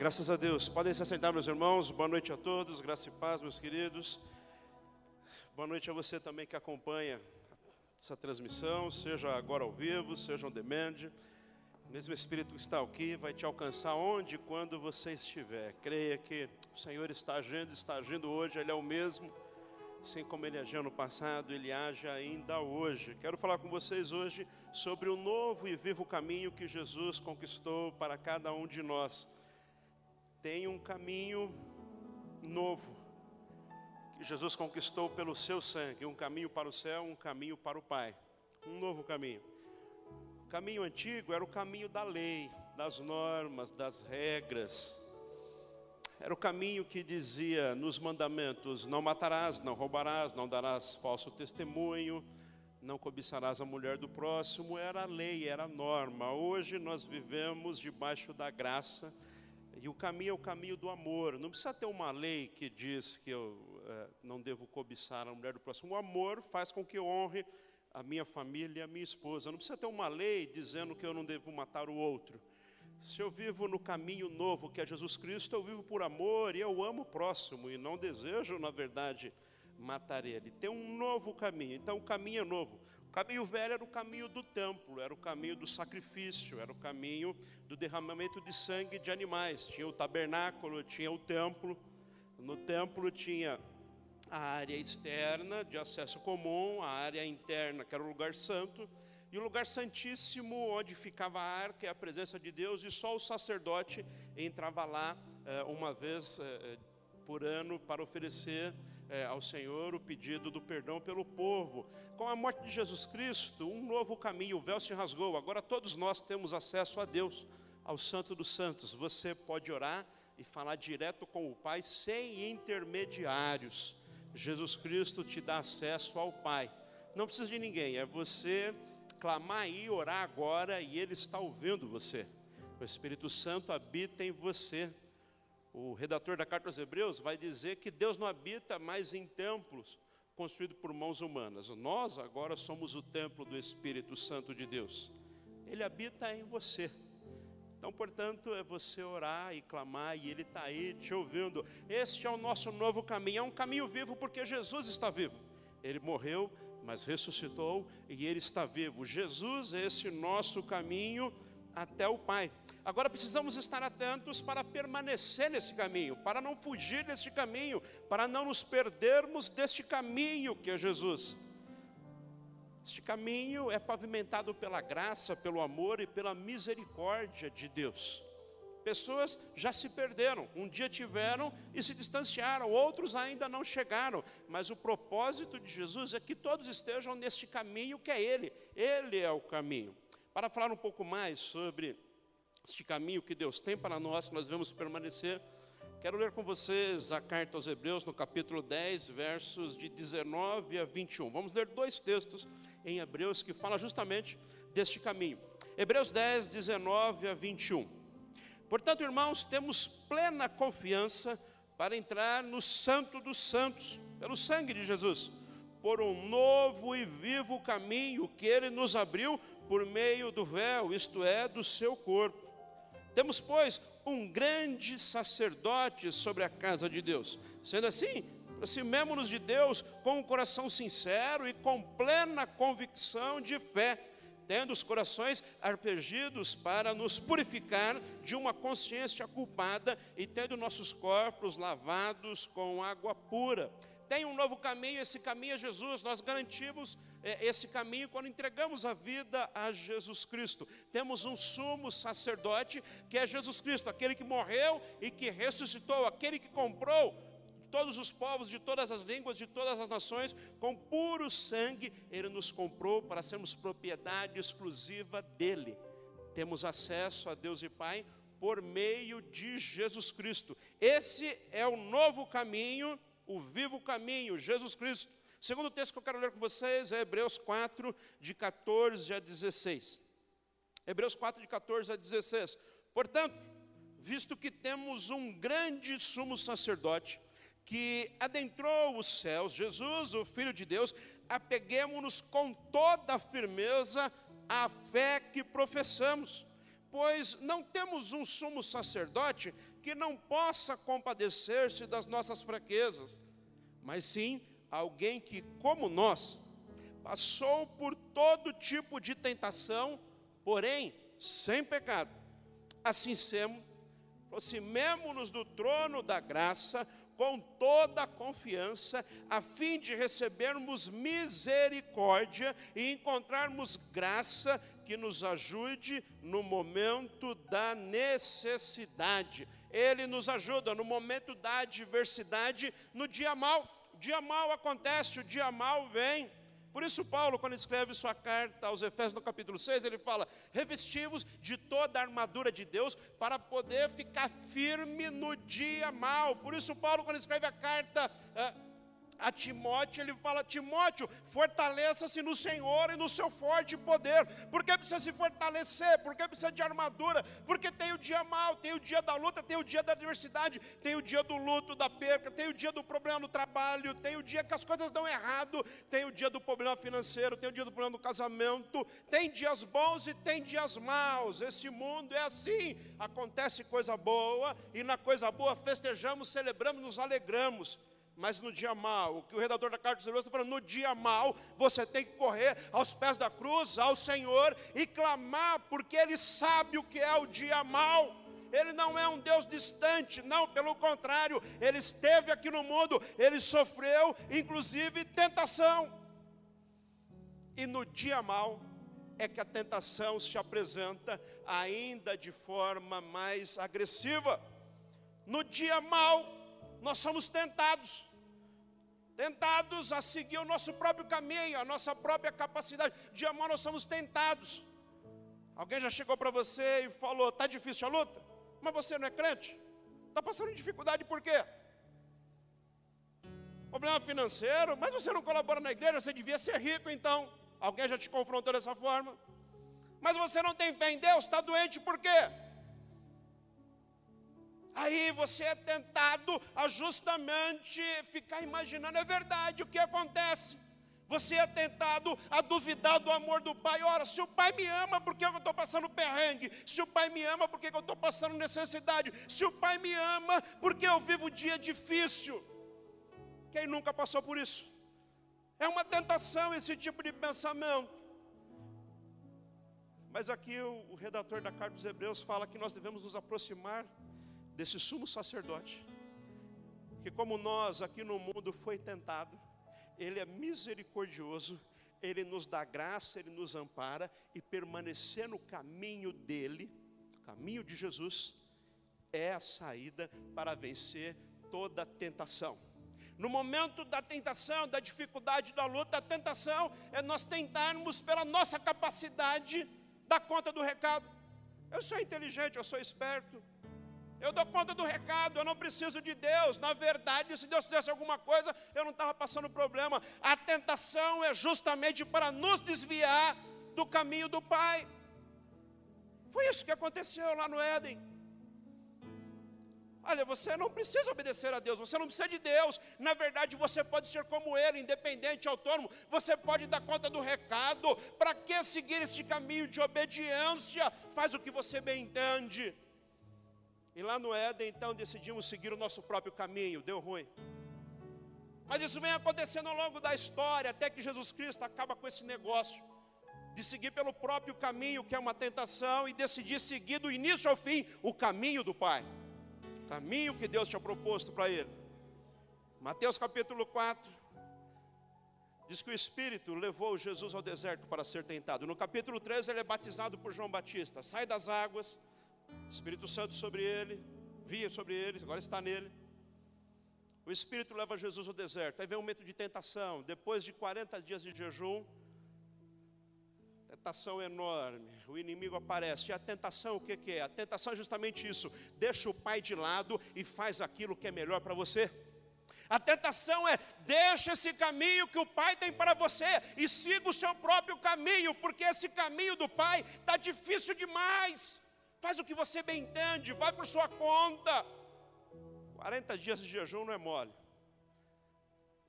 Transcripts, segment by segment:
Graças a Deus. Podem se assentar, meus irmãos. Boa noite a todos. Graça e paz, meus queridos. Boa noite a você também que acompanha essa transmissão, seja agora ao vivo, seja on demand. O mesmo Espírito que está aqui vai te alcançar onde e quando você estiver. Creia que o Senhor está agindo, está agindo hoje, Ele é o mesmo. Assim como Ele agiu no passado, Ele age ainda hoje. Quero falar com vocês hoje sobre o novo e vivo caminho que Jesus conquistou para cada um de nós tem um caminho novo que Jesus conquistou pelo seu sangue, um caminho para o céu, um caminho para o Pai, um novo caminho. O caminho antigo era o caminho da lei, das normas, das regras. Era o caminho que dizia nos mandamentos: não matarás, não roubarás, não darás falso testemunho, não cobiçarás a mulher do próximo. Era a lei, era a norma. Hoje nós vivemos debaixo da graça e o caminho é o caminho do amor. Não precisa ter uma lei que diz que eu é, não devo cobiçar a mulher do próximo. O amor faz com que eu honre a minha família e a minha esposa. Não precisa ter uma lei dizendo que eu não devo matar o outro. Se eu vivo no caminho novo que é Jesus Cristo, eu vivo por amor e eu amo o próximo e não desejo, na verdade, matar ele. Tem um novo caminho. Então o caminho é novo. O caminho velho era o caminho do templo, era o caminho do sacrifício, era o caminho do derramamento de sangue de animais. Tinha o tabernáculo, tinha o templo. No templo tinha a área externa de acesso comum, a área interna, que era o lugar santo, e o lugar santíssimo, onde ficava a arca e a presença de Deus, e só o sacerdote entrava lá eh, uma vez eh, por ano para oferecer é, ao Senhor o pedido do perdão pelo povo. Com a morte de Jesus Cristo, um novo caminho, o véu se rasgou. Agora todos nós temos acesso a Deus, ao Santo dos Santos. Você pode orar e falar direto com o Pai sem intermediários. Jesus Cristo te dá acesso ao Pai. Não precisa de ninguém, é você clamar e orar agora e Ele está ouvindo você. O Espírito Santo habita em você o redator da carta aos Hebreus vai dizer que Deus não habita mais em templos construídos por mãos humanas. Nós agora somos o templo do Espírito Santo de Deus. Ele habita em você. Então, portanto, é você orar e clamar, e Ele está aí te ouvindo. Este é o nosso novo caminho, é um caminho vivo porque Jesus está vivo. Ele morreu, mas ressuscitou e Ele está vivo. Jesus é esse nosso caminho até o Pai. Agora precisamos estar atentos para permanecer nesse caminho, para não fugir desse caminho, para não nos perdermos deste caminho que é Jesus. Este caminho é pavimentado pela graça, pelo amor e pela misericórdia de Deus. Pessoas já se perderam, um dia tiveram e se distanciaram, outros ainda não chegaram, mas o propósito de Jesus é que todos estejam neste caminho que é Ele, Ele é o caminho. Para falar um pouco mais sobre este caminho que Deus tem para nós, que nós devemos permanecer. Quero ler com vocês a carta aos Hebreus, no capítulo 10, versos de 19 a 21. Vamos ler dois textos em Hebreus que falam justamente deste caminho. Hebreus 10, 19 a 21. Portanto, irmãos, temos plena confiança para entrar no Santo dos Santos, pelo sangue de Jesus, por um novo e vivo caminho que Ele nos abriu por meio do véu, isto é, do seu corpo temos, pois, um grande sacerdote sobre a casa de Deus. Sendo assim, aproximemo-nos de Deus com um coração sincero e com plena convicção de fé, tendo os corações arpegidos para nos purificar de uma consciência culpada e tendo nossos corpos lavados com água pura tem um novo caminho, esse caminho é Jesus. Nós garantimos é, esse caminho quando entregamos a vida a Jesus Cristo. Temos um sumo sacerdote que é Jesus Cristo, aquele que morreu e que ressuscitou, aquele que comprou todos os povos, de todas as línguas, de todas as nações, com puro sangue, Ele nos comprou para sermos propriedade exclusiva dEle. Temos acesso a Deus e Pai por meio de Jesus Cristo. Esse é o novo caminho o vivo caminho, Jesus Cristo. Segundo texto que eu quero ler com vocês é Hebreus 4, de 14 a 16. Hebreus 4, de 14 a 16. Portanto, visto que temos um grande sumo sacerdote que adentrou os céus, Jesus, o Filho de Deus, apeguemos-nos com toda a firmeza à fé que professamos pois não temos um sumo sacerdote que não possa compadecer-se das nossas fraquezas, mas sim alguém que, como nós, passou por todo tipo de tentação, porém sem pecado. Assim sendo, aproximemo-nos do trono da graça com toda a confiança, a fim de recebermos misericórdia e encontrarmos graça que nos ajude no momento da necessidade. Ele nos ajuda no momento da adversidade, no dia mal. Dia mal acontece, o dia mal vem. Por isso, Paulo, quando escreve sua carta aos Efésios, no capítulo 6, ele fala: revestivos de toda a armadura de Deus para poder ficar firme no dia mal. Por isso, Paulo, quando escreve a carta. Uh, a Timóteo, ele fala: Timóteo, fortaleça-se no Senhor e no seu forte poder. Por que precisa se fortalecer? Por que precisa de armadura? Porque tem o dia mal, tem o dia da luta, tem o dia da adversidade, tem o dia do luto, da perca, tem o dia do problema no trabalho, tem o dia que as coisas dão errado, tem o dia do problema financeiro, tem o dia do problema do casamento, tem dias bons e tem dias maus. Este mundo é assim. Acontece coisa boa e na coisa boa festejamos, celebramos, nos alegramos. Mas no dia mal, o que o redator da carta Hebreus está falando, no dia mal, você tem que correr aos pés da cruz, ao Senhor, e clamar, porque Ele sabe o que é o dia mal. Ele não é um Deus distante, não, pelo contrário, Ele esteve aqui no mundo, Ele sofreu, inclusive, tentação. E no dia mal, é que a tentação se apresenta ainda de forma mais agressiva. No dia mal, nós somos tentados tentados a seguir o nosso próprio caminho, a nossa própria capacidade. De amor nós somos tentados. Alguém já chegou para você e falou: está difícil a luta? Mas você não é crente? Está passando dificuldade por quê? Problema financeiro, mas você não colabora na igreja, você devia ser rico então. Alguém já te confrontou dessa forma? Mas você não tem fé em Deus, está doente por quê? Aí você é tentado a justamente ficar imaginando, é verdade o que acontece. Você é tentado a duvidar do amor do pai. Ora, se o pai me ama, por que eu estou passando perrengue? Se o pai me ama, por que eu estou passando necessidade? Se o pai me ama, por que eu vivo dia difícil? Quem nunca passou por isso? É uma tentação esse tipo de pensamento. Mas aqui o, o redator da carta dos Hebreus fala que nós devemos nos aproximar desse sumo sacerdote, que como nós aqui no mundo foi tentado, ele é misericordioso, ele nos dá graça, ele nos ampara e permanecer no caminho dele, caminho de Jesus, é a saída para vencer toda tentação. No momento da tentação, da dificuldade, da luta, a tentação é nós tentarmos pela nossa capacidade dar conta do recado. Eu sou inteligente, eu sou esperto, eu dou conta do recado, eu não preciso de Deus. Na verdade, se Deus fizesse alguma coisa, eu não estava passando problema. A tentação é justamente para nos desviar do caminho do Pai. Foi isso que aconteceu lá no Éden. Olha, você não precisa obedecer a Deus, você não precisa de Deus. Na verdade, você pode ser como Ele, independente, autônomo. Você pode dar conta do recado. Para que seguir esse caminho de obediência? Faz o que você bem entende. E lá no Éden, então, decidimos seguir o nosso próprio caminho, deu ruim. Mas isso vem acontecendo ao longo da história, até que Jesus Cristo acaba com esse negócio de seguir pelo próprio caminho, que é uma tentação, e decidir seguir do início ao fim o caminho do Pai, o caminho que Deus tinha proposto para ele. Mateus capítulo 4, diz que o Espírito levou Jesus ao deserto para ser tentado. No capítulo 13, ele é batizado por João Batista, sai das águas Espírito Santo sobre ele, via sobre ele, agora está nele. O Espírito leva Jesus ao deserto. Aí vem um momento de tentação. Depois de 40 dias de jejum, tentação enorme. O inimigo aparece. E a tentação, o que, que é? A tentação é justamente isso: deixa o pai de lado e faz aquilo que é melhor para você. A tentação é: deixa esse caminho que o Pai tem para você e siga o seu próprio caminho, porque esse caminho do Pai está difícil demais. Faz o que você bem entende, vai por sua conta. 40 dias de jejum não é mole.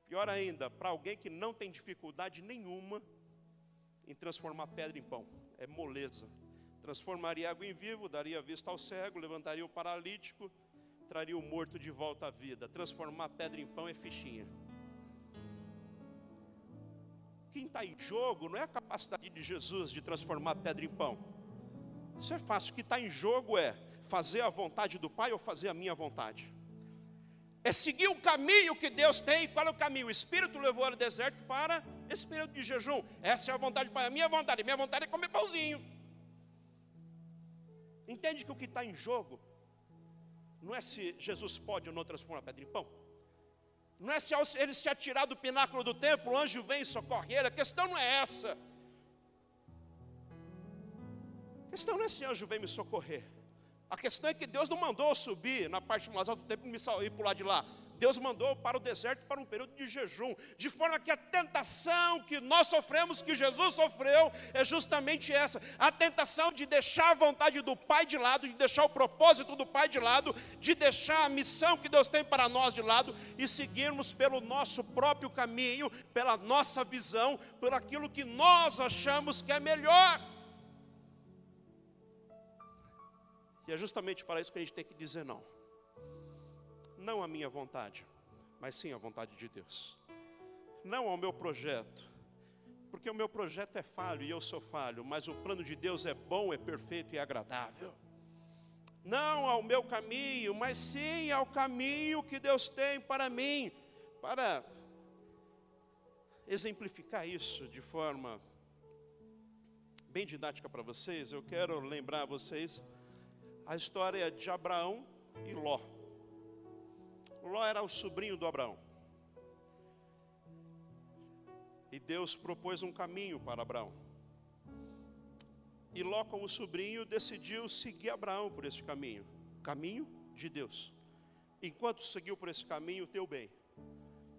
Pior ainda, para alguém que não tem dificuldade nenhuma em transformar pedra em pão, é moleza. transformaria água em vivo, daria vista ao cego, levantaria o paralítico, traria o morto de volta à vida. Transformar pedra em pão é fichinha. Quem está em jogo não é a capacidade de Jesus de transformar pedra em pão. Isso é fácil. O que está em jogo é fazer a vontade do Pai ou fazer a minha vontade. É seguir o caminho que Deus tem. Qual é o caminho? O Espírito levou ao deserto para esse período de jejum. Essa é a vontade do Pai. A minha vontade, a minha vontade é comer pãozinho. Entende que o que está em jogo não é se Jesus pode ou não transformar a pedra em pão. Não é se ele se atirar do pináculo do templo, o anjo vem socorre ele. A questão não é essa. Questão não é se o anjo vem me socorrer. A questão é que Deus não mandou subir na parte mais alta do templo e me sair pular de lá. Deus mandou para o deserto para um período de jejum, de forma que a tentação que nós sofremos, que Jesus sofreu, é justamente essa: a tentação de deixar a vontade do Pai de lado, de deixar o propósito do Pai de lado, de deixar a missão que Deus tem para nós de lado e seguirmos pelo nosso próprio caminho, pela nossa visão, por aquilo que nós achamos que é melhor. E é justamente para isso que a gente tem que dizer não não a minha vontade, mas sim a vontade de Deus. Não ao meu projeto, porque o meu projeto é falho e eu sou falho, mas o plano de Deus é bom, é perfeito e agradável. Não ao meu caminho, mas sim ao caminho que Deus tem para mim, para exemplificar isso de forma bem didática para vocês, eu quero lembrar vocês a história de Abraão e Ló. Ló era o sobrinho do Abraão. E Deus propôs um caminho para Abraão. E Ló, como sobrinho, decidiu seguir Abraão por esse caminho caminho de Deus. Enquanto seguiu por esse caminho, teu bem.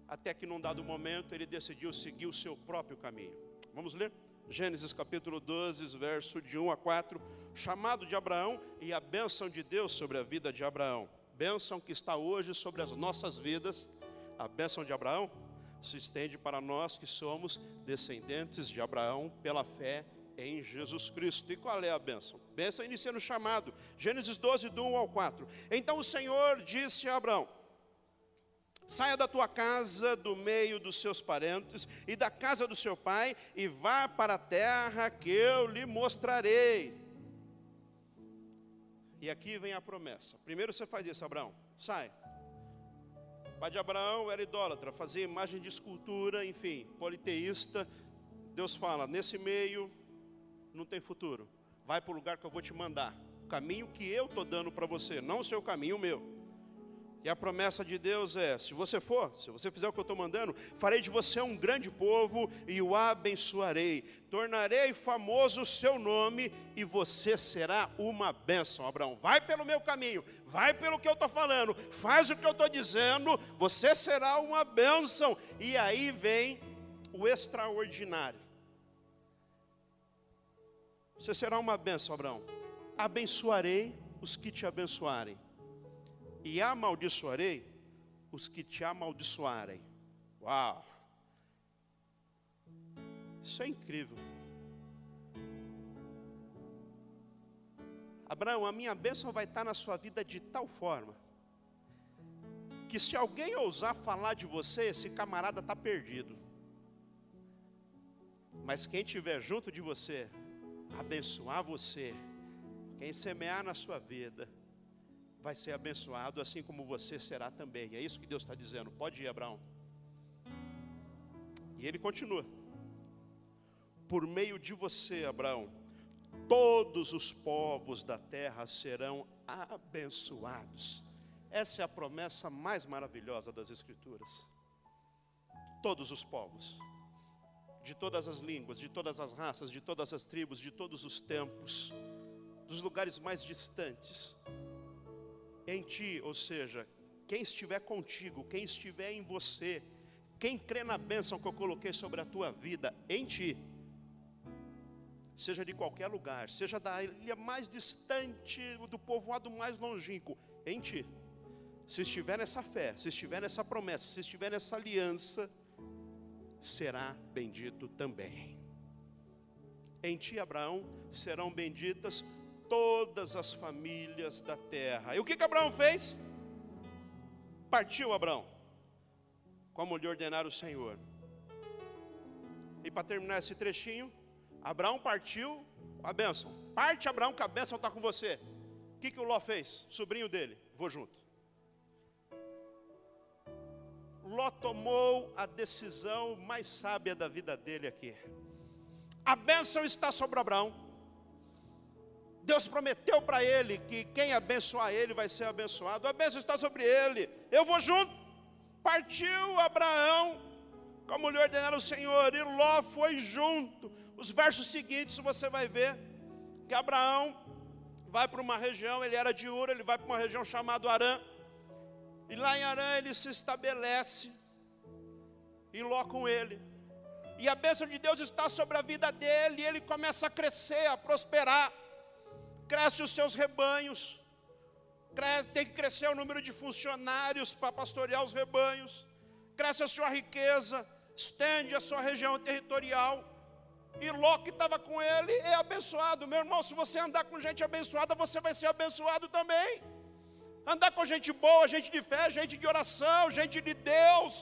Até que num dado momento ele decidiu seguir o seu próprio caminho. Vamos ler? Gênesis capítulo 12, verso de 1 a 4. Chamado de Abraão e a bênção de Deus sobre a vida de Abraão bênção que está hoje sobre as nossas vidas, a bênção de Abraão, se estende para nós que somos descendentes de Abraão pela fé em Jesus Cristo. E qual é a bênção? Bênção inicia no chamado, Gênesis 12, do 1 ao 4. Então o Senhor disse a Abraão: Saia da tua casa, do meio dos seus parentes e da casa do seu pai, e vá para a terra que eu lhe mostrarei. E aqui vem a promessa. Primeiro você faz isso, Abraão. Sai. O pai de Abraão era idólatra, fazia imagem de escultura, enfim, politeísta. Deus fala: nesse meio não tem futuro. Vai para o lugar que eu vou te mandar. O caminho que eu estou dando para você, não o seu caminho, o meu. E a promessa de Deus é: se você for, se você fizer o que eu estou mandando, farei de você um grande povo e o abençoarei. Tornarei famoso o seu nome e você será uma bênção. Abraão, vai pelo meu caminho, vai pelo que eu estou falando, faz o que eu estou dizendo, você será uma bênção. E aí vem o extraordinário. Você será uma bênção, Abraão. Abençoarei os que te abençoarem e amaldiçoarei os que te amaldiçoarem. Uau! Isso é incrível. Abraão, a minha bênção vai estar na sua vida de tal forma que se alguém ousar falar de você, esse camarada está perdido. Mas quem estiver junto de você, abençoar você, quem semear na sua vida, vai ser abençoado, assim como você será também. É isso que Deus está dizendo. Pode ir, Abraão. E ele continua: Por meio de você, Abraão, todos os povos da terra serão abençoados. Essa é a promessa mais maravilhosa das Escrituras. Todos os povos, de todas as línguas, de todas as raças, de todas as tribos, de todos os tempos, dos lugares mais distantes, em ti, ou seja, quem estiver contigo, quem estiver em você, quem crê na bênção que eu coloquei sobre a tua vida, em ti, seja de qualquer lugar, seja da ilha mais distante, do povoado mais longínquo, em ti, se estiver nessa fé, se estiver nessa promessa, se estiver nessa aliança, será bendito também. Em ti, Abraão, serão benditas todas as famílias da terra. E o que, que Abraão fez? Partiu Abraão, como lhe ordenara o Senhor. E para terminar esse trechinho, Abraão partiu a bênção. Parte Abraão que a bênção está com você. O que, que o Ló fez? Sobrinho dele, vou junto. Ló tomou a decisão mais sábia da vida dele aqui. A bênção está sobre Abraão. Deus prometeu para ele que quem abençoar ele vai ser abençoado. A bênção está sobre ele. Eu vou junto. Partiu Abraão, como lhe ordenaram o Senhor, e Ló foi junto. Os versos seguintes você vai ver que Abraão vai para uma região, ele era de Ur, ele vai para uma região chamada Arã. E lá em Arã ele se estabelece, e Ló com ele. E a bênção de Deus está sobre a vida dele, e ele começa a crescer, a prosperar. Cresce os seus rebanhos, cresce, tem que crescer o número de funcionários para pastorear os rebanhos, cresce a sua riqueza, estende a sua região territorial. E Ló que estava com ele é abençoado. Meu irmão, se você andar com gente abençoada, você vai ser abençoado também. Andar com gente boa, gente de fé, gente de oração, gente de Deus.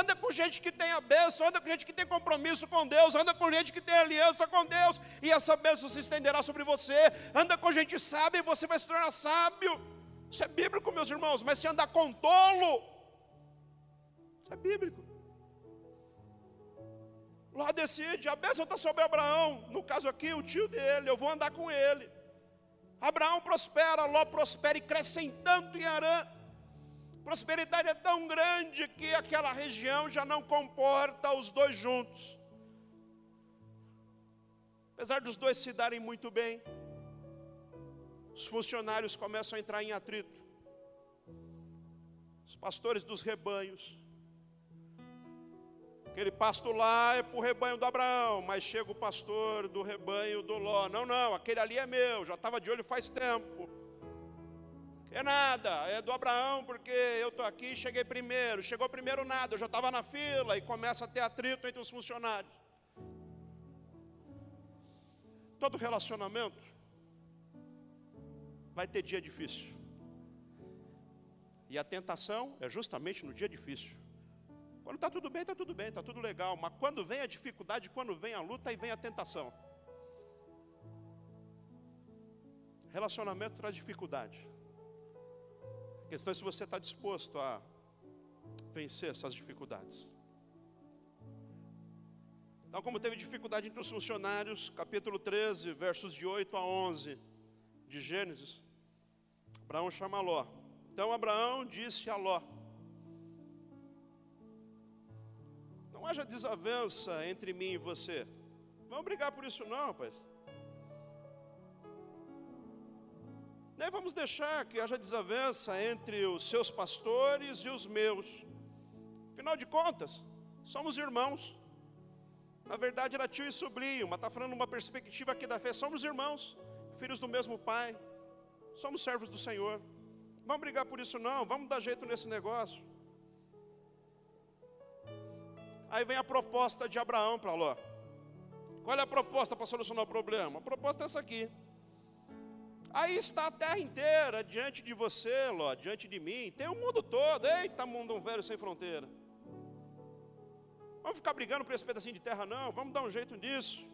Anda com gente que tem a bênção, anda com gente que tem compromisso com Deus, anda com gente que tem aliança com Deus, e essa bênção se estenderá sobre você. Anda com gente sábia e você vai se tornar sábio. Isso é bíblico, meus irmãos, mas se andar com tolo, isso é bíblico. Lá decide, a bênção está sobre Abraão, no caso aqui, o tio dele, eu vou andar com ele. Abraão prospera, Ló prospera e cresce em tanto em Arã. Prosperidade é tão grande que aquela região já não comporta os dois juntos. Apesar dos dois se darem muito bem, os funcionários começam a entrar em atrito. Os pastores dos rebanhos. Aquele pasto lá é para o rebanho do Abraão, mas chega o pastor do rebanho do Ló. Não, não, aquele ali é meu, já estava de olho faz tempo. É nada, é do Abraão, porque eu estou aqui e cheguei primeiro. Chegou primeiro nada, eu já estava na fila e começa a ter atrito entre os funcionários. Todo relacionamento vai ter dia difícil. E a tentação é justamente no dia difícil. Quando está tudo bem, está tudo bem, está tudo legal. Mas quando vem a dificuldade, quando vem a luta, aí vem a tentação. Relacionamento traz dificuldade. A questão é se você está disposto a vencer essas dificuldades. Então, como teve dificuldade entre os funcionários, capítulo 13, versos de 8 a 11 de Gênesis, Abraão chama Ló. Então Abraão disse a Ló: Não haja desavença entre mim e você. Vamos brigar por isso não, rapaz. Nem vamos deixar que haja desavença entre os seus pastores e os meus. Afinal de contas, somos irmãos. Na verdade, era tio e sobrinho, mas está falando uma perspectiva aqui da fé. Somos irmãos, filhos do mesmo pai. Somos servos do Senhor. Vamos brigar por isso não, vamos dar jeito nesse negócio. Aí vem a proposta de Abraão para Ló. Qual é a proposta para solucionar o problema? A proposta é essa aqui. Aí está a terra inteira diante de você, Ló, diante de mim. Tem o mundo todo. Eita, mundo velho sem fronteira. Vamos ficar brigando por esse pedacinho de terra, não. Vamos dar um jeito nisso.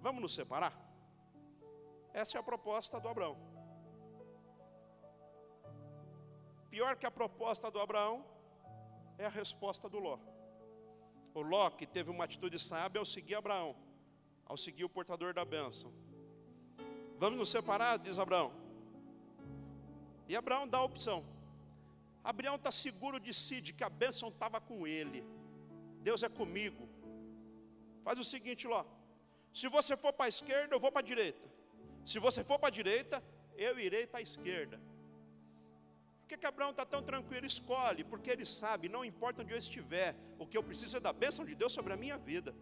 Vamos nos separar. Essa é a proposta do Abraão. Pior que a proposta do Abraão é a resposta do Ló. O Ló, que teve uma atitude sábia ao seguir Abraão, ao seguir o portador da bênção. Vamos nos separar, diz Abraão. E Abraão dá a opção. Abraão está seguro de si, de que a bênção estava com ele. Deus é comigo. Faz o seguinte, Ló. Se você for para a esquerda, eu vou para a direita. Se você for para a direita, eu irei para a esquerda. Por que, que Abraão está tão tranquilo? Escolhe, porque ele sabe, não importa onde eu estiver, o que eu preciso é da bênção de Deus sobre a minha vida.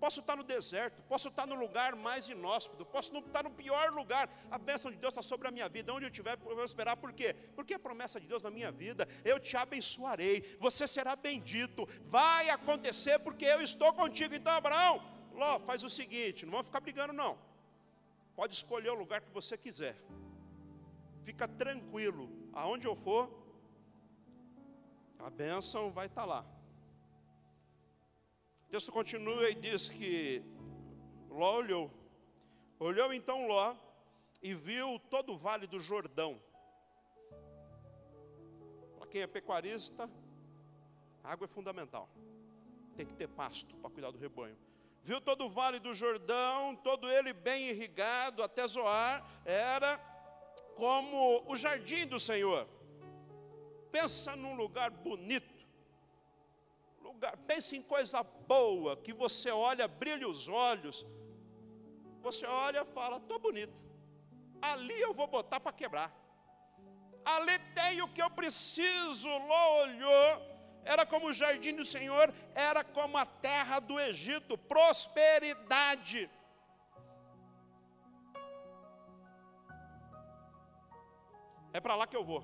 Posso estar no deserto, posso estar no lugar mais inóspito, posso estar no pior lugar. A bênção de Deus está sobre a minha vida. Onde eu estiver, eu vou esperar. Por quê? Porque a promessa de Deus na minha vida, eu te abençoarei, você será bendito, vai acontecer porque eu estou contigo. Então, Abraão, Ló, faz o seguinte, não vamos ficar brigando não. Pode escolher o lugar que você quiser. Fica tranquilo, aonde eu for, a bênção vai estar lá. O texto continua e diz que Ló olhou. Olhou então Ló e viu todo o vale do Jordão. Para quem é pecuarista, água é fundamental. Tem que ter pasto para cuidar do rebanho. Viu todo o vale do Jordão, todo ele bem irrigado até Zoar, era como o jardim do Senhor. Pensa num lugar bonito. Lugar, pense em coisa boa, que você olha, brilha os olhos. Você olha e fala, estou bonito. Ali eu vou botar para quebrar. Ali tem o que eu preciso. Ló olhou, era como o jardim do Senhor, era como a terra do Egito, prosperidade. É para lá que eu vou.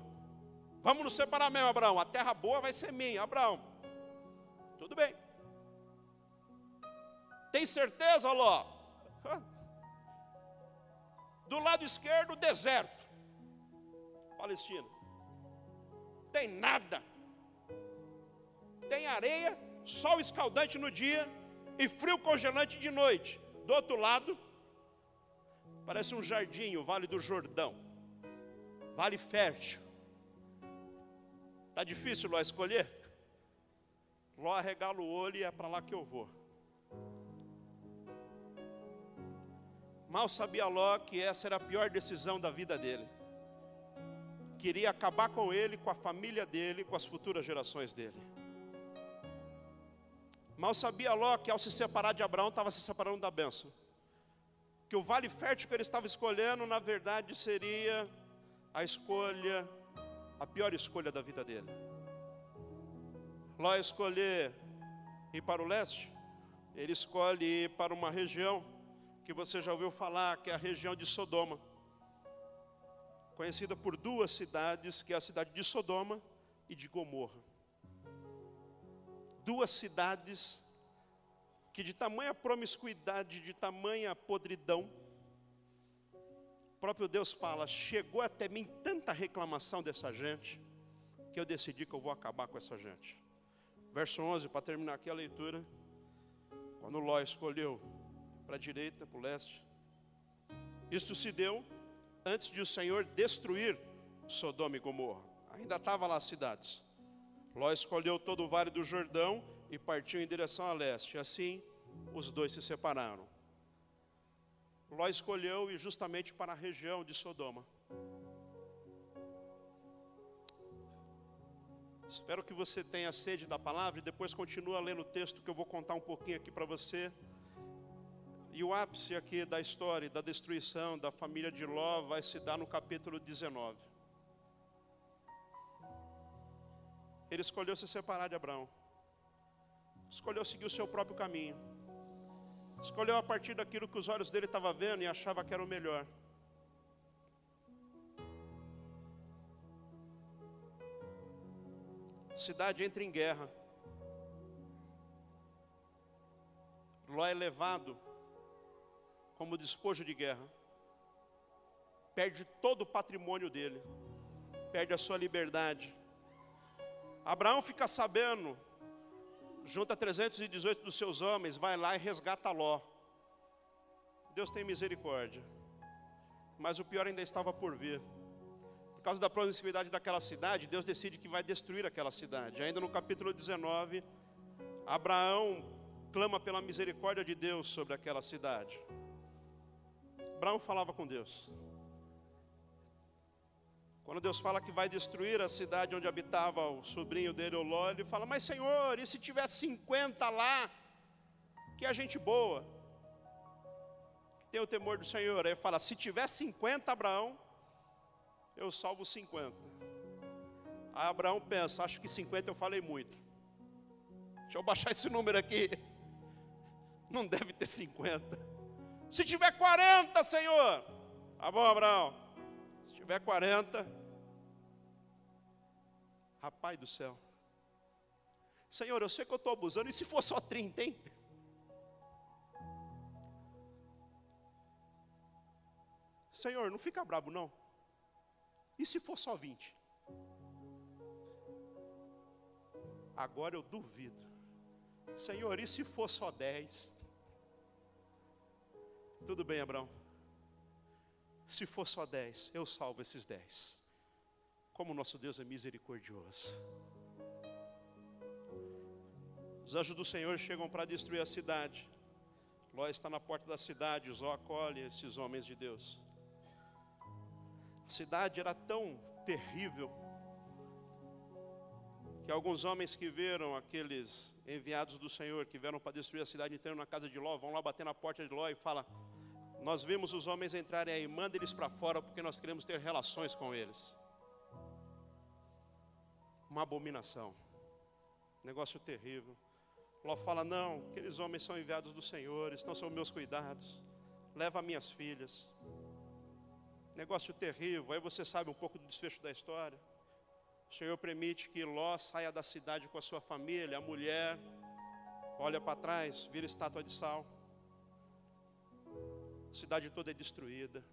Vamos nos separar mesmo, Abraão. A terra boa vai ser minha, Abraão. Tudo bem. Tem certeza, Ló? Do lado esquerdo, deserto. Palestina. Tem nada. Tem areia, sol escaldante no dia e frio congelante de noite. Do outro lado, parece um jardim, o Vale do Jordão. Vale fértil. Está difícil Ló escolher? Ló arregala o olho e é para lá que eu vou. Mal sabia Ló que essa era a pior decisão da vida dele. Queria acabar com ele, com a família dele, com as futuras gerações dele. Mal sabia Ló que ao se separar de Abraão, estava se separando da bênção. Que o vale fértil que ele estava escolhendo, na verdade, seria a escolha, a pior escolha da vida dele. Ló escolher ir para o leste, ele escolhe ir para uma região que você já ouviu falar, que é a região de Sodoma. Conhecida por duas cidades, que é a cidade de Sodoma e de Gomorra. Duas cidades que de tamanha promiscuidade, de tamanha podridão, o próprio Deus fala: chegou até mim tanta reclamação dessa gente, que eu decidi que eu vou acabar com essa gente. Verso 11, para terminar aqui a leitura. Quando Ló escolheu para a direita, para o leste. Isto se deu antes de o Senhor destruir Sodoma e Gomorra. Ainda estava lá as cidades. Ló escolheu todo o vale do Jordão e partiu em direção a leste. Assim, os dois se separaram. Ló escolheu ir justamente para a região de Sodoma. Espero que você tenha sede da palavra e depois continua lendo o texto que eu vou contar um pouquinho aqui para você. E o ápice aqui da história, da destruição da família de Ló, vai se dar no capítulo 19. Ele escolheu se separar de Abraão, escolheu seguir o seu próprio caminho, escolheu a partir daquilo que os olhos dele estavam vendo e achava que era o melhor. Cidade entra em guerra. Ló é levado como despojo de guerra. Perde todo o patrimônio dele. Perde a sua liberdade. Abraão fica sabendo, junta 318 dos seus homens, vai lá e resgata Ló. Deus tem misericórdia. Mas o pior ainda estava por vir. Por causa da proximidade daquela cidade, Deus decide que vai destruir aquela cidade. Ainda no capítulo 19, Abraão clama pela misericórdia de Deus sobre aquela cidade. Abraão falava com Deus. Quando Deus fala que vai destruir a cidade onde habitava o sobrinho dele, o Ló, ele fala: Mas Senhor, e se tiver 50 lá? Que é gente boa. Tem o temor do Senhor. Aí fala: Se tiver 50, Abraão, eu salvo 50. Aí Abraão pensa, acho que 50 eu falei muito. Deixa eu baixar esse número aqui. Não deve ter 50. Se tiver 40, Senhor. Tá bom, Abraão. Se tiver 40. Rapaz do céu. Senhor, eu sei que eu estou abusando. E se for só 30, hein? Senhor, não fica brabo não. E se for só 20? Agora eu duvido. Senhor, e se for só 10? Tudo bem, Abraão. Se for só 10, eu salvo esses 10. Como nosso Deus é misericordioso. Os anjos do Senhor chegam para destruir a cidade. Ló está na porta da cidade, Zó acolhe esses homens de Deus. A cidade era tão terrível que alguns homens que viram aqueles enviados do Senhor que vieram para destruir a cidade inteira na casa de Ló, vão lá bater na porta de Ló e fala: "Nós vimos os homens entrarem aí, manda eles para fora porque nós queremos ter relações com eles." Uma abominação. Negócio terrível. Ló fala: "Não, aqueles homens são enviados do Senhor, estão sob meus cuidados. Leva minhas filhas." Negócio terrível. Aí você sabe um pouco do desfecho da história. O Senhor permite que Ló saia da cidade com a sua família, a mulher, olha para trás, vira estátua de sal. A cidade toda é destruída.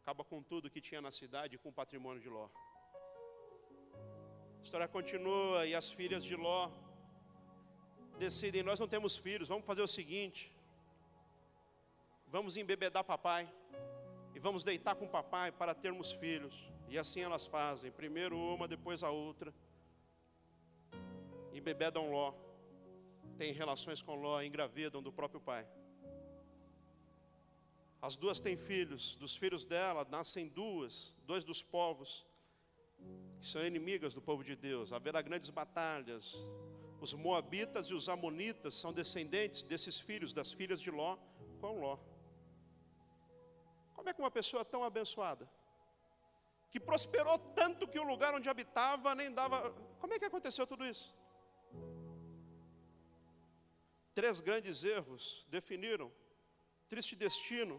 Acaba com tudo que tinha na cidade e com o patrimônio de Ló. A história continua e as filhas de Ló decidem: nós não temos filhos, vamos fazer o seguinte: vamos embebedar papai e vamos deitar com papai para termos filhos. E assim elas fazem, primeiro uma, depois a outra. Embebedam Ló, têm relações com Ló, engravidam do próprio pai. As duas têm filhos, dos filhos dela nascem duas, dois dos povos que são inimigas do povo de Deus. Haverá grandes batalhas. Os moabitas e os amonitas são descendentes desses filhos, das filhas de Ló, com Ló. Como é que uma pessoa tão abençoada que prosperou tanto que o lugar onde habitava nem dava. Como é que aconteceu tudo isso? Três grandes erros definiram triste destino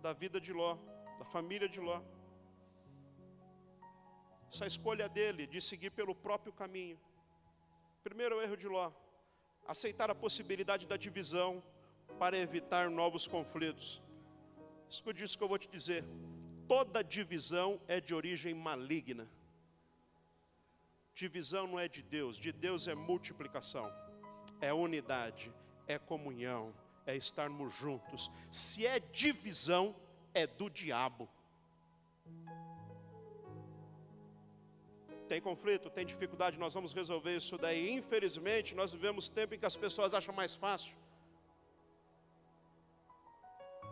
da vida de Ló, da família de Ló. Essa escolha dele de seguir pelo próprio caminho. Primeiro erro de Ló, aceitar a possibilidade da divisão para evitar novos conflitos. Escute isso que eu vou te dizer toda divisão é de origem maligna. Divisão não é de Deus, de Deus é multiplicação, é unidade, é comunhão, é estarmos juntos. Se é divisão, é do diabo. Tem conflito, tem dificuldade, nós vamos resolver isso daí. Infelizmente, nós vivemos tempo em que as pessoas acham mais fácil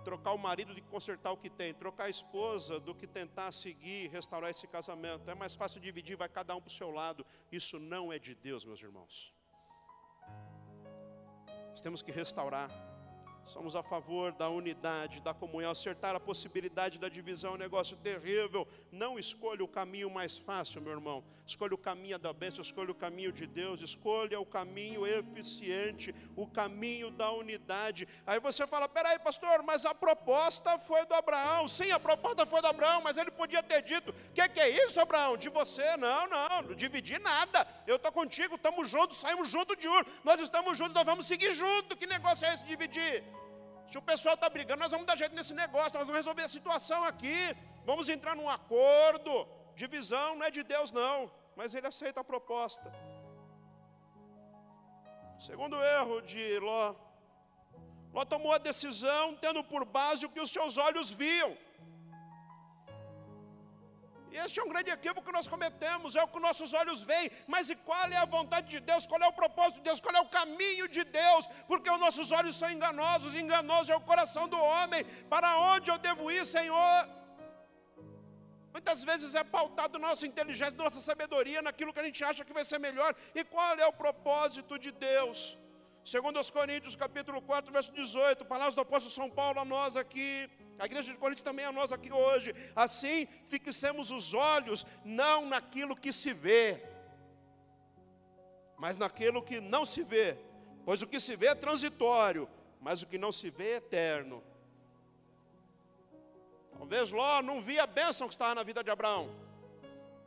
trocar o marido de consertar o que tem, trocar a esposa do que tentar seguir, restaurar esse casamento. É mais fácil dividir, vai cada um para o seu lado. Isso não é de Deus, meus irmãos. Nós temos que restaurar Somos a favor da unidade, da comunhão. Acertar a possibilidade da divisão é um negócio terrível. Não escolha o caminho mais fácil, meu irmão. Escolha o caminho da bênção, escolha o caminho de Deus, escolha o caminho eficiente, o caminho da unidade. Aí você fala: peraí, pastor, mas a proposta foi do Abraão. Sim, a proposta foi do Abraão, mas ele podia ter dito: o que, que, é isso, Abraão? De você? Não, não, não dividi nada. Eu estou contigo, estamos juntos, saímos juntos de Ur. Nós estamos juntos, nós vamos seguir juntos. Que negócio é esse dividir? Se o pessoal está brigando, nós vamos dar jeito nesse negócio, nós vamos resolver a situação aqui. Vamos entrar num acordo. Divisão não é de Deus, não, mas ele aceita a proposta. Segundo erro de Ló, Ló tomou a decisão tendo por base o que os seus olhos viam. Este é um grande equívoco que nós cometemos, é o que nossos olhos veem, mas e qual é a vontade de Deus, qual é o propósito de Deus, qual é o caminho de Deus, porque os nossos olhos são enganosos, enganoso é o coração do homem, para onde eu devo ir, Senhor? Muitas vezes é pautado nossa inteligência, nossa sabedoria, naquilo que a gente acha que vai ser melhor, e qual é o propósito de Deus? Segundo os Coríntios, capítulo 4, verso 18, palavras do apóstolo São Paulo a nós aqui, a igreja de Corinto também é nós aqui hoje. Assim, fixemos os olhos não naquilo que se vê, mas naquilo que não se vê. Pois o que se vê é transitório, mas o que não se vê é eterno. Talvez Ló não via a bênção que estava na vida de Abraão.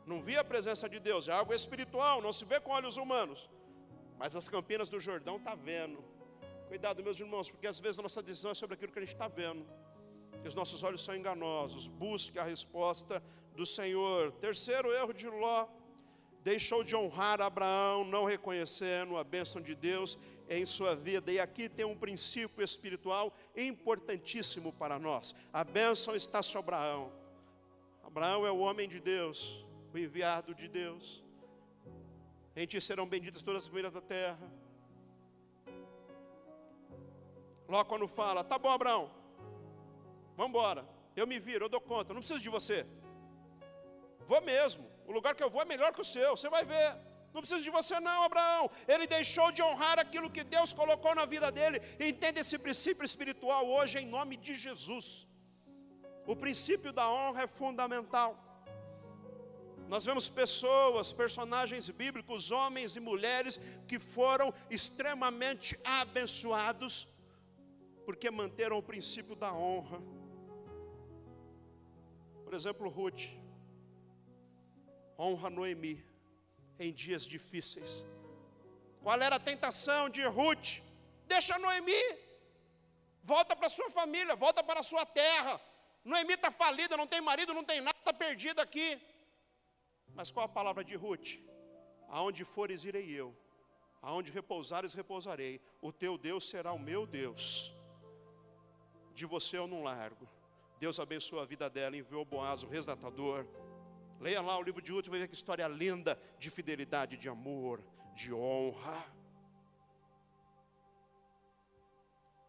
Não via a presença de Deus, é algo espiritual, não se vê com olhos humanos. Mas as campinas do Jordão está vendo. Cuidado, meus irmãos, porque às vezes a nossa decisão é sobre aquilo que a gente está vendo. Os nossos olhos são enganosos. Busque a resposta do Senhor. Terceiro erro de Ló. Deixou de honrar Abraão, não reconhecendo a bênção de Deus em sua vida. E aqui tem um princípio espiritual importantíssimo para nós. A bênção está sobre Abraão. Abraão é o homem de Deus, o enviado de Deus. Em ti serão benditas todas as famílias da terra. Logo quando fala, tá bom, Abraão, vamos embora. Eu me viro, eu dou conta, não preciso de você. Vou mesmo. O lugar que eu vou é melhor que o seu, você vai ver. Não precisa de você, não, Abraão. Ele deixou de honrar aquilo que Deus colocou na vida dele. Entenda esse princípio espiritual hoje, em nome de Jesus. O princípio da honra é fundamental. Nós vemos pessoas, personagens bíblicos, homens e mulheres que foram extremamente abençoados, porque manteram o princípio da honra. Por exemplo, Ruth honra Noemi em dias difíceis. Qual era a tentação de Ruth? Deixa Noemi, volta para sua família, volta para sua terra. Noemi está falida, não tem marido, não tem nada, está perdida aqui. Mas qual a palavra de Ruth? Aonde fores, irei eu. Aonde repousares, repousarei. O teu Deus será o meu Deus. De você eu não largo. Deus abençoa a vida dela, enviou Boaz, o resgatador. Leia lá o livro de Ruth, vai ver que história linda de fidelidade, de amor, de honra.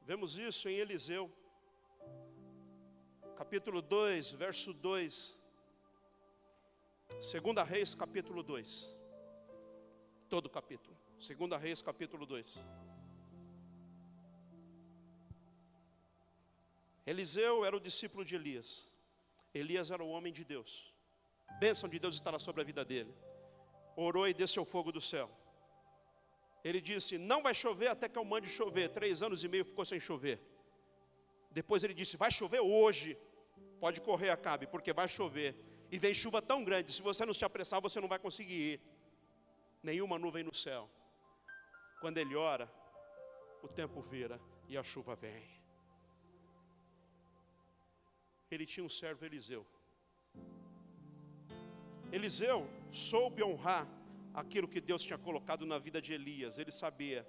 Vemos isso em Eliseu, capítulo 2, verso 2. Segunda Reis, capítulo 2. Todo o capítulo. Segunda Reis, capítulo 2. Eliseu era o discípulo de Elias. Elias era o homem de Deus. Bênção de Deus estará sobre a vida dele. Orou e desceu fogo do céu. Ele disse: Não vai chover até que eu mande chover. Três anos e meio ficou sem chover. Depois ele disse: Vai chover hoje. Pode correr, acabe, porque vai chover. E vem chuva tão grande, se você não se apressar, você não vai conseguir ir. Nenhuma nuvem no céu. Quando ele ora, o tempo vira e a chuva vem. Ele tinha um servo Eliseu. Eliseu soube honrar aquilo que Deus tinha colocado na vida de Elias. Ele sabia.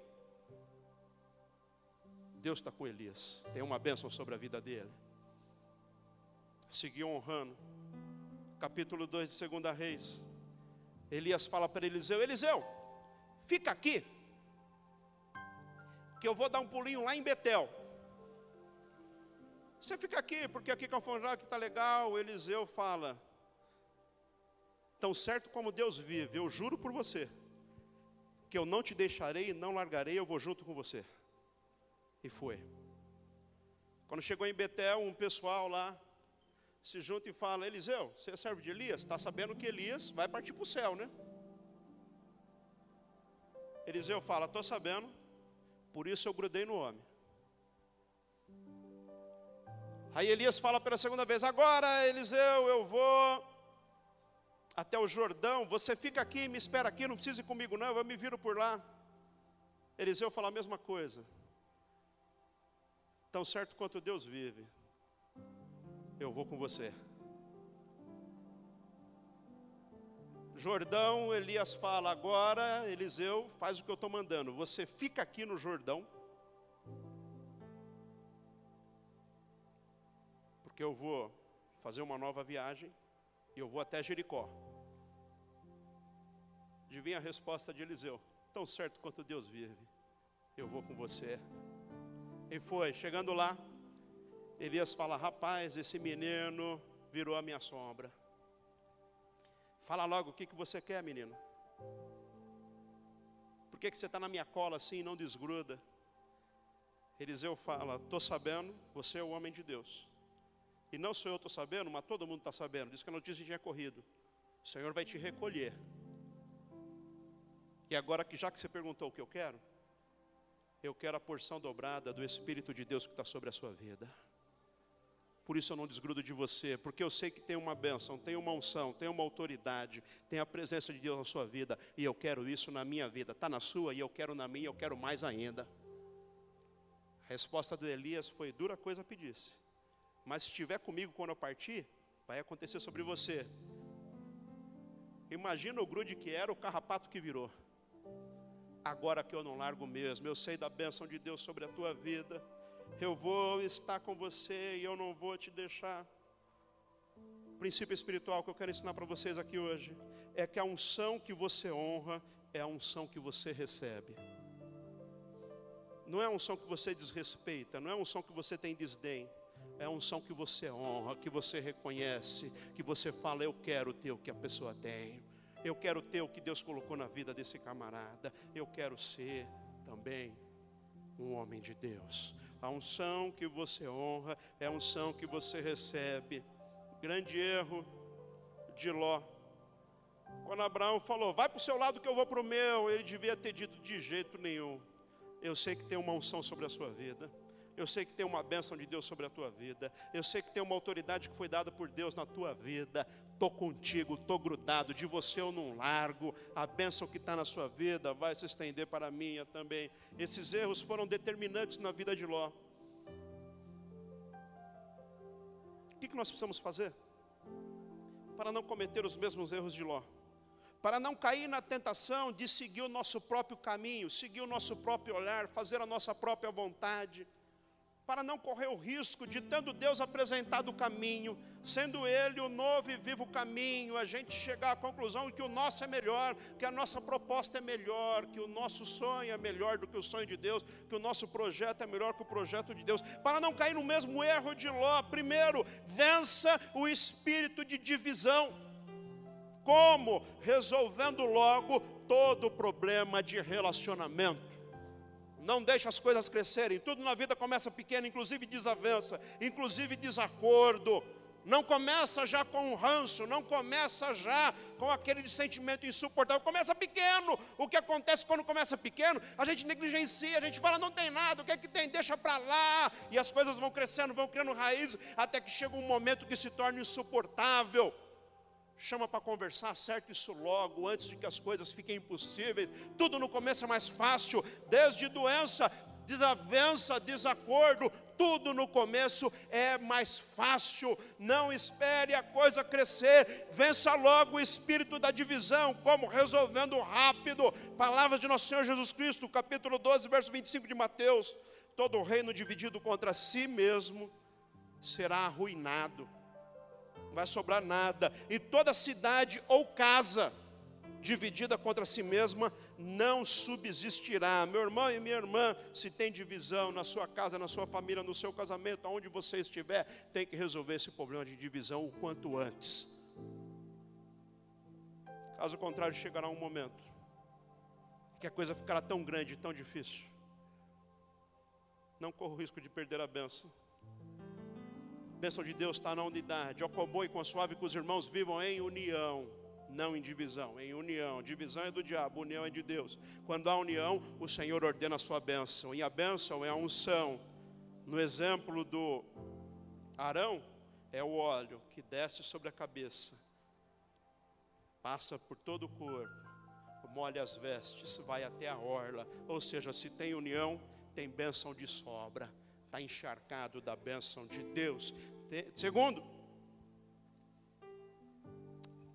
Deus está com Elias. Tem uma bênção sobre a vida dele. Seguiu honrando. Capítulo 2 de 2 Reis. Elias fala para Eliseu: Eliseu, fica aqui. Que eu vou dar um pulinho lá em Betel. Você fica aqui, porque aqui que está legal. Eliseu fala: Tão certo como Deus vive, eu juro por você, que eu não te deixarei e não largarei, eu vou junto com você. E foi. Quando chegou em Betel, um pessoal lá se junta e fala: Eliseu, você é servo de Elias? Está sabendo que Elias vai partir para o céu, né? Eliseu fala: Estou sabendo, por isso eu grudei no homem. Aí Elias fala pela segunda vez: Agora, Eliseu, eu vou até o Jordão, você fica aqui, me espera aqui, não precisa ir comigo não, eu me viro por lá. Eliseu fala a mesma coisa. Tão certo quanto Deus vive, eu vou com você. Jordão, Elias fala, agora Eliseu faz o que eu estou mandando. Você fica aqui no Jordão, porque eu vou fazer uma nova viagem e eu vou até Jericó. Adivinha a resposta de Eliseu: Tão certo quanto Deus vive, eu vou com você. E foi, chegando lá, Elias fala: Rapaz, esse menino virou a minha sombra. Fala logo o que, que você quer, menino. Por que, que você está na minha cola assim e não desgruda? Eliseu fala: Estou sabendo, você é o homem de Deus. E não sou eu estou sabendo, mas todo mundo está sabendo. Diz que a notícia tinha corrido. O Senhor vai te recolher. E agora que já que você perguntou o que eu quero, eu quero a porção dobrada do Espírito de Deus que está sobre a sua vida. Por isso eu não desgrudo de você, porque eu sei que tem uma bênção, tem uma unção, tem uma autoridade, tem a presença de Deus na sua vida, e eu quero isso na minha vida. Está na sua e eu quero na minha, eu quero mais ainda. A resposta do Elias foi: dura coisa pedisse mas se estiver comigo quando eu partir, vai acontecer sobre você. Imagina o grude que era, o carrapato que virou. Agora que eu não largo mesmo, eu sei da bênção de Deus sobre a tua vida. Eu vou estar com você e eu não vou te deixar. O princípio espiritual que eu quero ensinar para vocês aqui hoje é que a unção que você honra é a unção que você recebe. Não é a unção que você desrespeita, não é a unção que você tem desdém. É a unção que você honra, que você reconhece, que você fala, eu quero ter o que a pessoa tem. Eu quero ter o que Deus colocou na vida desse camarada. Eu quero ser também um homem de Deus. A unção que você honra é a unção que você recebe. Grande erro de Ló. Quando Abraão falou, vai para o seu lado que eu vou para o meu, ele devia ter dito de jeito nenhum. Eu sei que tem uma unção sobre a sua vida. Eu sei que tem uma bênção de Deus sobre a tua vida. Eu sei que tem uma autoridade que foi dada por Deus na tua vida. Estou contigo, estou grudado. De você eu não largo. A bênção que está na sua vida vai se estender para a minha também. Esses erros foram determinantes na vida de Ló. O que, que nós precisamos fazer? Para não cometer os mesmos erros de Ló para não cair na tentação de seguir o nosso próprio caminho, seguir o nosso próprio olhar, fazer a nossa própria vontade para não correr o risco de, tendo Deus apresentado o caminho, sendo Ele o novo e vivo caminho, a gente chegar à conclusão que o nosso é melhor, que a nossa proposta é melhor, que o nosso sonho é melhor do que o sonho de Deus, que o nosso projeto é melhor que o projeto de Deus, para não cair no mesmo erro de Ló. Primeiro, vença o espírito de divisão. Como? Resolvendo logo todo o problema de relacionamento não deixa as coisas crescerem. Tudo na vida começa pequeno, inclusive desavença, inclusive desacordo. Não começa já com um ranço, não começa já com aquele sentimento insuportável. Começa pequeno. O que acontece quando começa pequeno? A gente negligencia, a gente fala, não tem nada, o que é que tem? Deixa para lá. E as coisas vão crescendo, vão criando raízes, até que chega um momento que se torna insuportável chama para conversar, acerta isso logo, antes de que as coisas fiquem impossíveis. Tudo no começo é mais fácil, desde doença, desavença, desacordo, tudo no começo é mais fácil. Não espere a coisa crescer, vença logo o espírito da divisão, como resolvendo rápido. Palavras de nosso Senhor Jesus Cristo, capítulo 12, verso 25 de Mateus. Todo reino dividido contra si mesmo será arruinado não vai sobrar nada. E toda cidade ou casa dividida contra si mesma não subsistirá. Meu irmão e minha irmã, se tem divisão na sua casa, na sua família, no seu casamento, aonde você estiver, tem que resolver esse problema de divisão o quanto antes. Caso contrário, chegará um momento que a coisa ficará tão grande, tão difícil. Não corra o risco de perder a benção bênção de Deus está na unidade. Ao comum e com suave que os irmãos vivam em união, não em divisão, em união. Divisão é do diabo, união é de Deus. Quando há união, o Senhor ordena a sua bênção. E a bênção é a unção. No exemplo do Arão, é o óleo que desce sobre a cabeça, passa por todo o corpo, molha as vestes, vai até a orla. Ou seja, se tem união, tem bênção de sobra está encharcado da bênção de Deus. Segundo,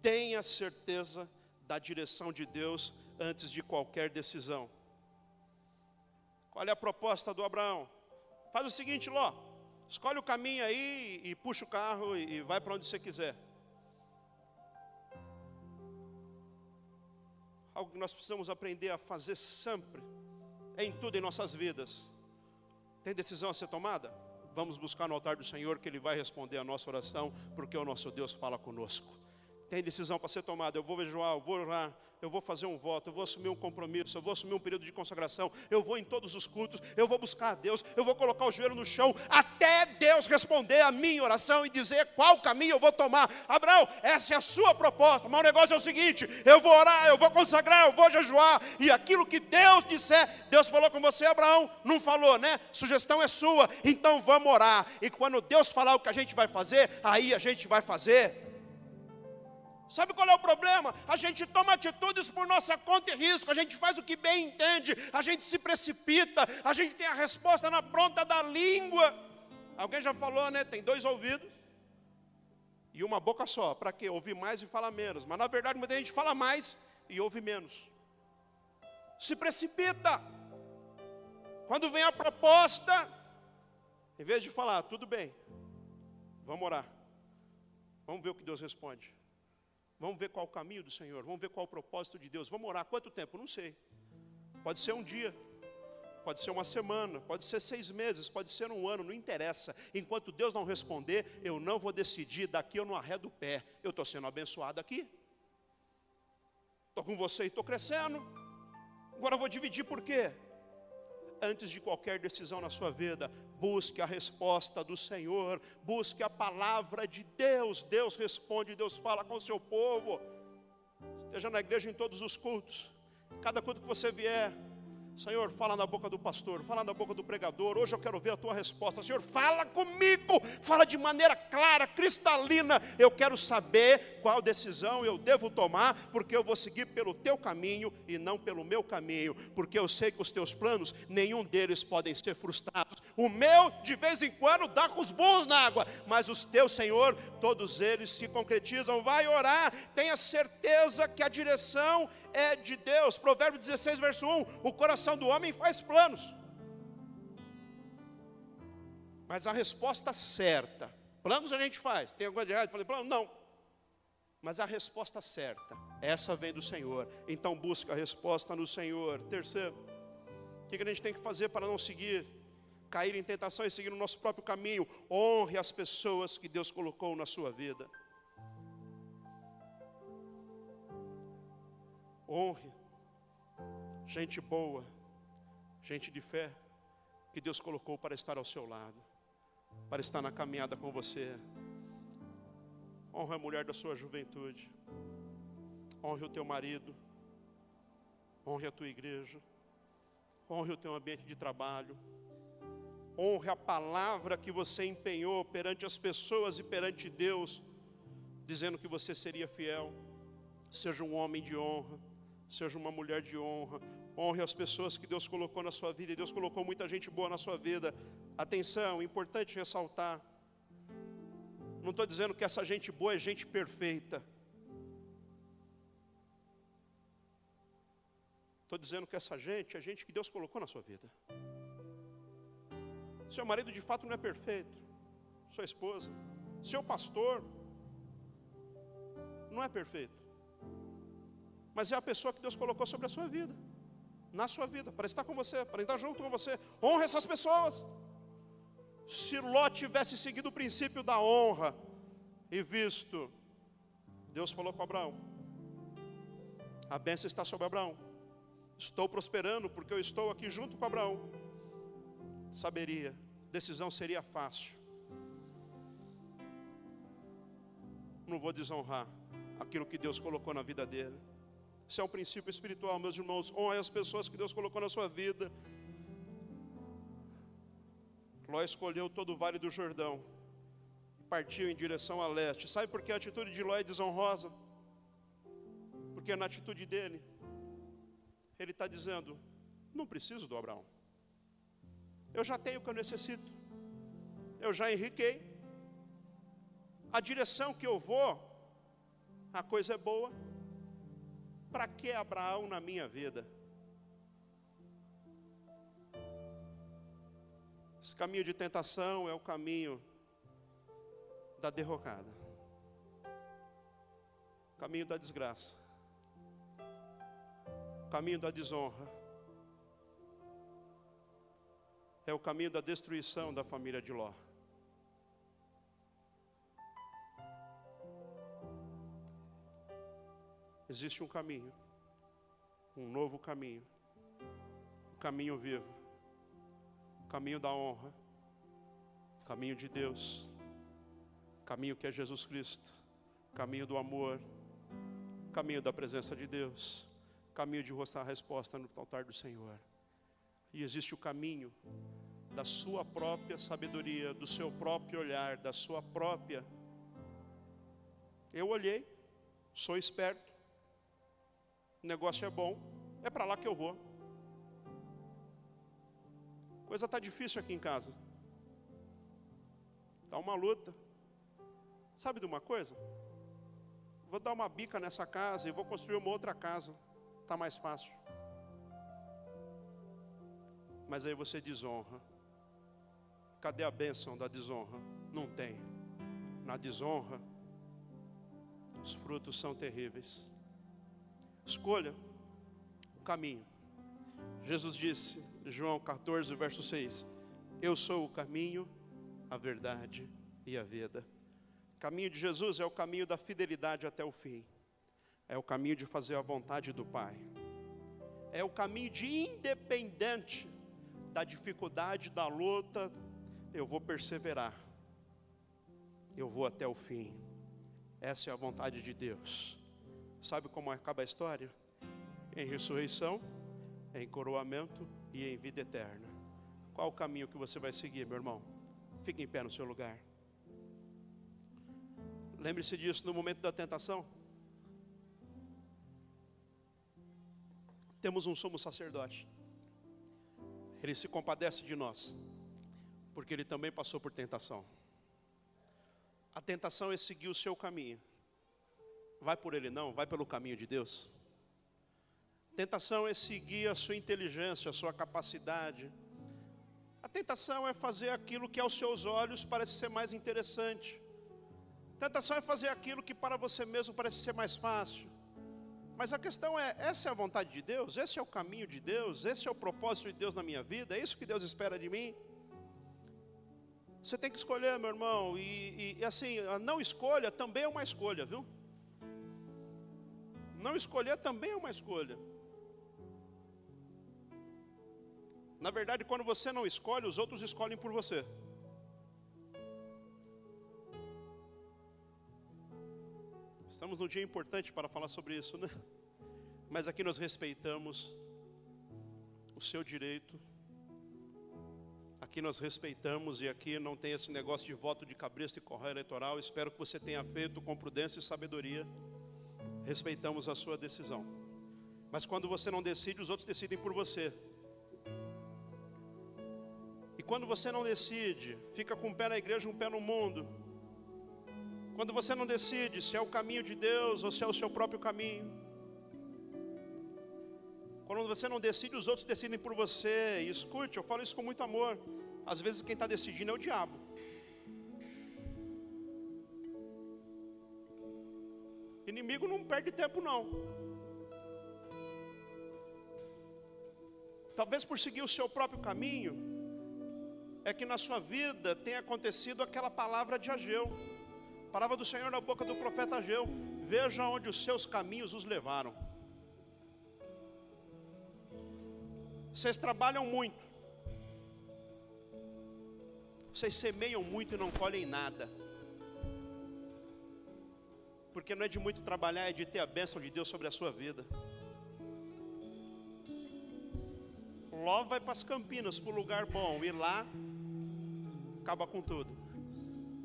tenha certeza da direção de Deus antes de qualquer decisão. Qual é a proposta do Abraão? Faz o seguinte, Ló, escolhe o caminho aí e, puxa o carro e, e vai para onde você quiser. Algo que nós precisamos aprender a fazer sempre, em tudo em nossas vidas tem decisão a ser tomada? Vamos buscar no altar do Senhor que Ele vai responder a nossa oração, porque o nosso Deus fala conosco. Tem decisão para ser tomada. Eu vou jejuar, eu vou orar, eu vou fazer um voto, eu vou assumir um compromisso, eu vou assumir um período de consagração, eu vou em todos os cultos, eu vou buscar a Deus, eu vou colocar o joelho no chão, até Deus responder a minha oração e dizer qual caminho eu vou tomar. Abraão, essa é a sua proposta, mas o negócio é o seguinte: eu vou orar, eu vou consagrar, eu vou jejuar, e aquilo que Deus disser, Deus falou com você, Abraão, não falou, né? Sugestão é sua, então vamos orar, e quando Deus falar o que a gente vai fazer, aí a gente vai fazer. Sabe qual é o problema? A gente toma atitudes por nossa conta e risco, a gente faz o que bem entende, a gente se precipita, a gente tem a resposta na ponta da língua. Alguém já falou, né? Tem dois ouvidos e uma boca só. Para quê? Ouvir mais e falar menos. Mas na verdade, muita gente fala mais e ouve menos. Se precipita. Quando vem a proposta, em vez de falar, tudo bem, vamos orar. Vamos ver o que Deus responde. Vamos ver qual o caminho do Senhor. Vamos ver qual o propósito de Deus. Vamos orar. Quanto tempo? Não sei. Pode ser um dia. Pode ser uma semana. Pode ser seis meses. Pode ser um ano. Não interessa. Enquanto Deus não responder, eu não vou decidir. Daqui eu não arredo o pé. Eu estou sendo abençoado aqui. Estou com você e estou crescendo. Agora eu vou dividir por quê? Antes de qualquer decisão na sua vida, busque a resposta do Senhor, busque a palavra de Deus. Deus responde, Deus fala com o seu povo. Esteja na igreja em todos os cultos, cada culto que você vier, Senhor, fala na boca do pastor, fala na boca do pregador. Hoje eu quero ver a tua resposta. Senhor, fala comigo, fala de maneira clara, cristalina. Eu quero saber qual decisão eu devo tomar, porque eu vou seguir pelo teu caminho e não pelo meu caminho, porque eu sei que os teus planos, nenhum deles podem ser frustrados. O meu, de vez em quando, dá com os bons na água, mas os teus, Senhor, todos eles se concretizam. Vai orar, tenha certeza que a direção é de Deus. Provérbio 16, verso 1: O coração do homem faz planos. Mas a resposta certa, planos a gente faz, tem alguma de errado? Falei, plano? Não. Mas a resposta certa, essa vem do Senhor. Então busca a resposta no Senhor. Terceiro, o que a gente tem que fazer para não seguir, cair em tentação e seguir o nosso próprio caminho? Honre as pessoas que Deus colocou na sua vida. Honre gente boa, gente de fé, que Deus colocou para estar ao seu lado, para estar na caminhada com você. Honre a mulher da sua juventude, honre o teu marido, honre a tua igreja, honre o teu ambiente de trabalho, honre a palavra que você empenhou perante as pessoas e perante Deus, dizendo que você seria fiel. Seja um homem de honra, Seja uma mulher de honra. Honre as pessoas que Deus colocou na sua vida. E Deus colocou muita gente boa na sua vida. Atenção, importante ressaltar. Não estou dizendo que essa gente boa é gente perfeita. Estou dizendo que essa gente é gente que Deus colocou na sua vida. Seu marido de fato não é perfeito. Sua esposa. Seu pastor não é perfeito mas é a pessoa que Deus colocou sobre a sua vida, na sua vida, para estar com você, para estar junto com você. Honre essas pessoas. Se Ló tivesse seguido o princípio da honra e visto, Deus falou com Abraão: a bênção está sobre Abraão. Estou prosperando porque eu estou aqui junto com Abraão. Saberia, decisão seria fácil. Não vou desonrar aquilo que Deus colocou na vida dele. Isso é um princípio espiritual, meus irmãos. Honre as pessoas que Deus colocou na sua vida. Ló escolheu todo o vale do Jordão e partiu em direção a leste. Sabe por que a atitude de Ló é desonrosa? Porque na atitude dele, ele está dizendo: não preciso do Abraão. Eu já tenho o que eu necessito. Eu já enriquei. A direção que eu vou, a coisa é boa para que Abraão na minha vida? Esse caminho de tentação é o caminho da derrocada, o caminho da desgraça, o caminho da desonra, é o caminho da destruição da família de Ló. Existe um caminho, um novo caminho, um caminho vivo, o caminho da honra, o caminho de Deus, o caminho que é Jesus Cristo, o caminho do amor, o caminho da presença de Deus, o caminho de mostrar a resposta no altar do Senhor. E existe o caminho da sua própria sabedoria, do seu próprio olhar, da sua própria. Eu olhei, sou esperto, o negócio é bom, é para lá que eu vou. Coisa está difícil aqui em casa. Está uma luta. Sabe de uma coisa? Vou dar uma bica nessa casa e vou construir uma outra casa. Está mais fácil. Mas aí você desonra. Cadê a bênção da desonra? Não tem. Na desonra, os frutos são terríveis. Escolha o caminho. Jesus disse, João 14, verso 6: Eu sou o caminho, a verdade e a vida. O caminho de Jesus é o caminho da fidelidade até o fim. É o caminho de fazer a vontade do Pai. É o caminho de independente da dificuldade, da luta, eu vou perseverar. Eu vou até o fim. Essa é a vontade de Deus. Sabe como acaba a história? Em ressurreição, em coroamento e em vida eterna. Qual o caminho que você vai seguir, meu irmão? Fique em pé no seu lugar. Lembre-se disso no momento da tentação. Temos um sumo sacerdote. Ele se compadece de nós, porque ele também passou por tentação. A tentação é seguir o seu caminho. Vai por ele não, vai pelo caminho de Deus. Tentação é seguir a sua inteligência, a sua capacidade. A tentação é fazer aquilo que aos seus olhos parece ser mais interessante. Tentação é fazer aquilo que para você mesmo parece ser mais fácil. Mas a questão é: essa é a vontade de Deus? Esse é o caminho de Deus? Esse é o propósito de Deus na minha vida? É isso que Deus espera de mim? Você tem que escolher, meu irmão, e, e, e assim, a não escolha também é uma escolha, viu? Não escolher também é uma escolha. Na verdade, quando você não escolhe, os outros escolhem por você. Estamos num dia importante para falar sobre isso, né? Mas aqui nós respeitamos o seu direito. Aqui nós respeitamos e aqui não tem esse negócio de voto de cabresto e correio eleitoral. Espero que você tenha feito com prudência e sabedoria. Respeitamos a sua decisão. Mas quando você não decide, os outros decidem por você. E quando você não decide, fica com um pé na igreja, um pé no mundo quando você não decide se é o caminho de Deus ou se é o seu próprio caminho. Quando você não decide, os outros decidem por você. E escute, eu falo isso com muito amor. Às vezes quem está decidindo é o diabo. Inimigo não perde tempo, não. Talvez por seguir o seu próprio caminho, é que na sua vida tenha acontecido aquela palavra de Ageu. Palavra do Senhor na boca do profeta Ageu: Veja onde os seus caminhos os levaram. Vocês trabalham muito. Vocês semeiam muito e não colhem nada. Porque não é de muito trabalhar, é de ter a bênção de Deus sobre a sua vida. Ló vai para as Campinas, para o lugar bom, e lá acaba com tudo.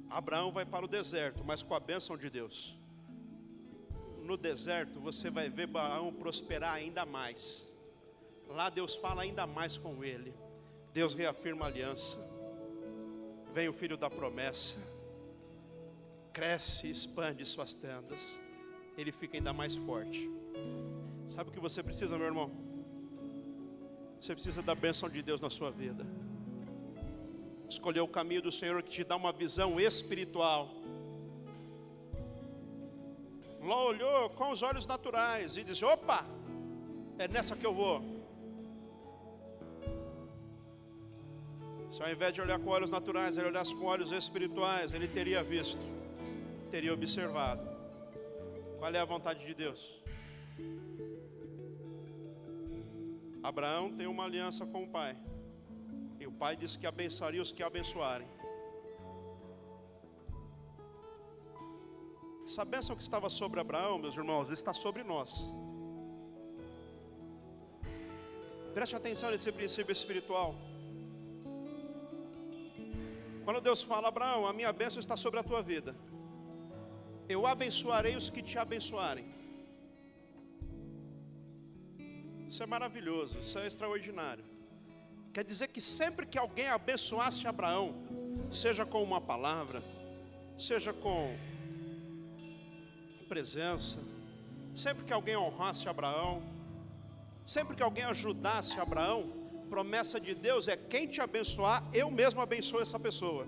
Abraão vai para o deserto, mas com a bênção de Deus. No deserto você vai ver Abraão prosperar ainda mais. Lá Deus fala ainda mais com ele. Deus reafirma a aliança. Vem o filho da promessa. Cresce e expande suas tendas. Ele fica ainda mais forte. Sabe o que você precisa, meu irmão? Você precisa da bênção de Deus na sua vida escolher o caminho do Senhor que te dá uma visão espiritual. Ló olhou com os olhos naturais e disse: opa, é nessa que eu vou. Se ao invés de olhar com olhos naturais, ele olhasse com olhos espirituais, ele teria visto, teria observado. Qual é a vontade de Deus? Abraão tem uma aliança com o pai pai disse que abençoaria os que abençoarem. Essa bênção que estava sobre Abraão, meus irmãos, está sobre nós. Preste atenção nesse princípio espiritual. Quando Deus fala, Abraão, a minha bênção está sobre a tua vida. Eu abençoarei os que te abençoarem. Isso é maravilhoso, isso é extraordinário. Quer dizer que sempre que alguém abençoasse Abraão, seja com uma palavra, seja com presença, sempre que alguém honrasse Abraão, sempre que alguém ajudasse Abraão, promessa de Deus é quem te abençoar, eu mesmo abençoo essa pessoa.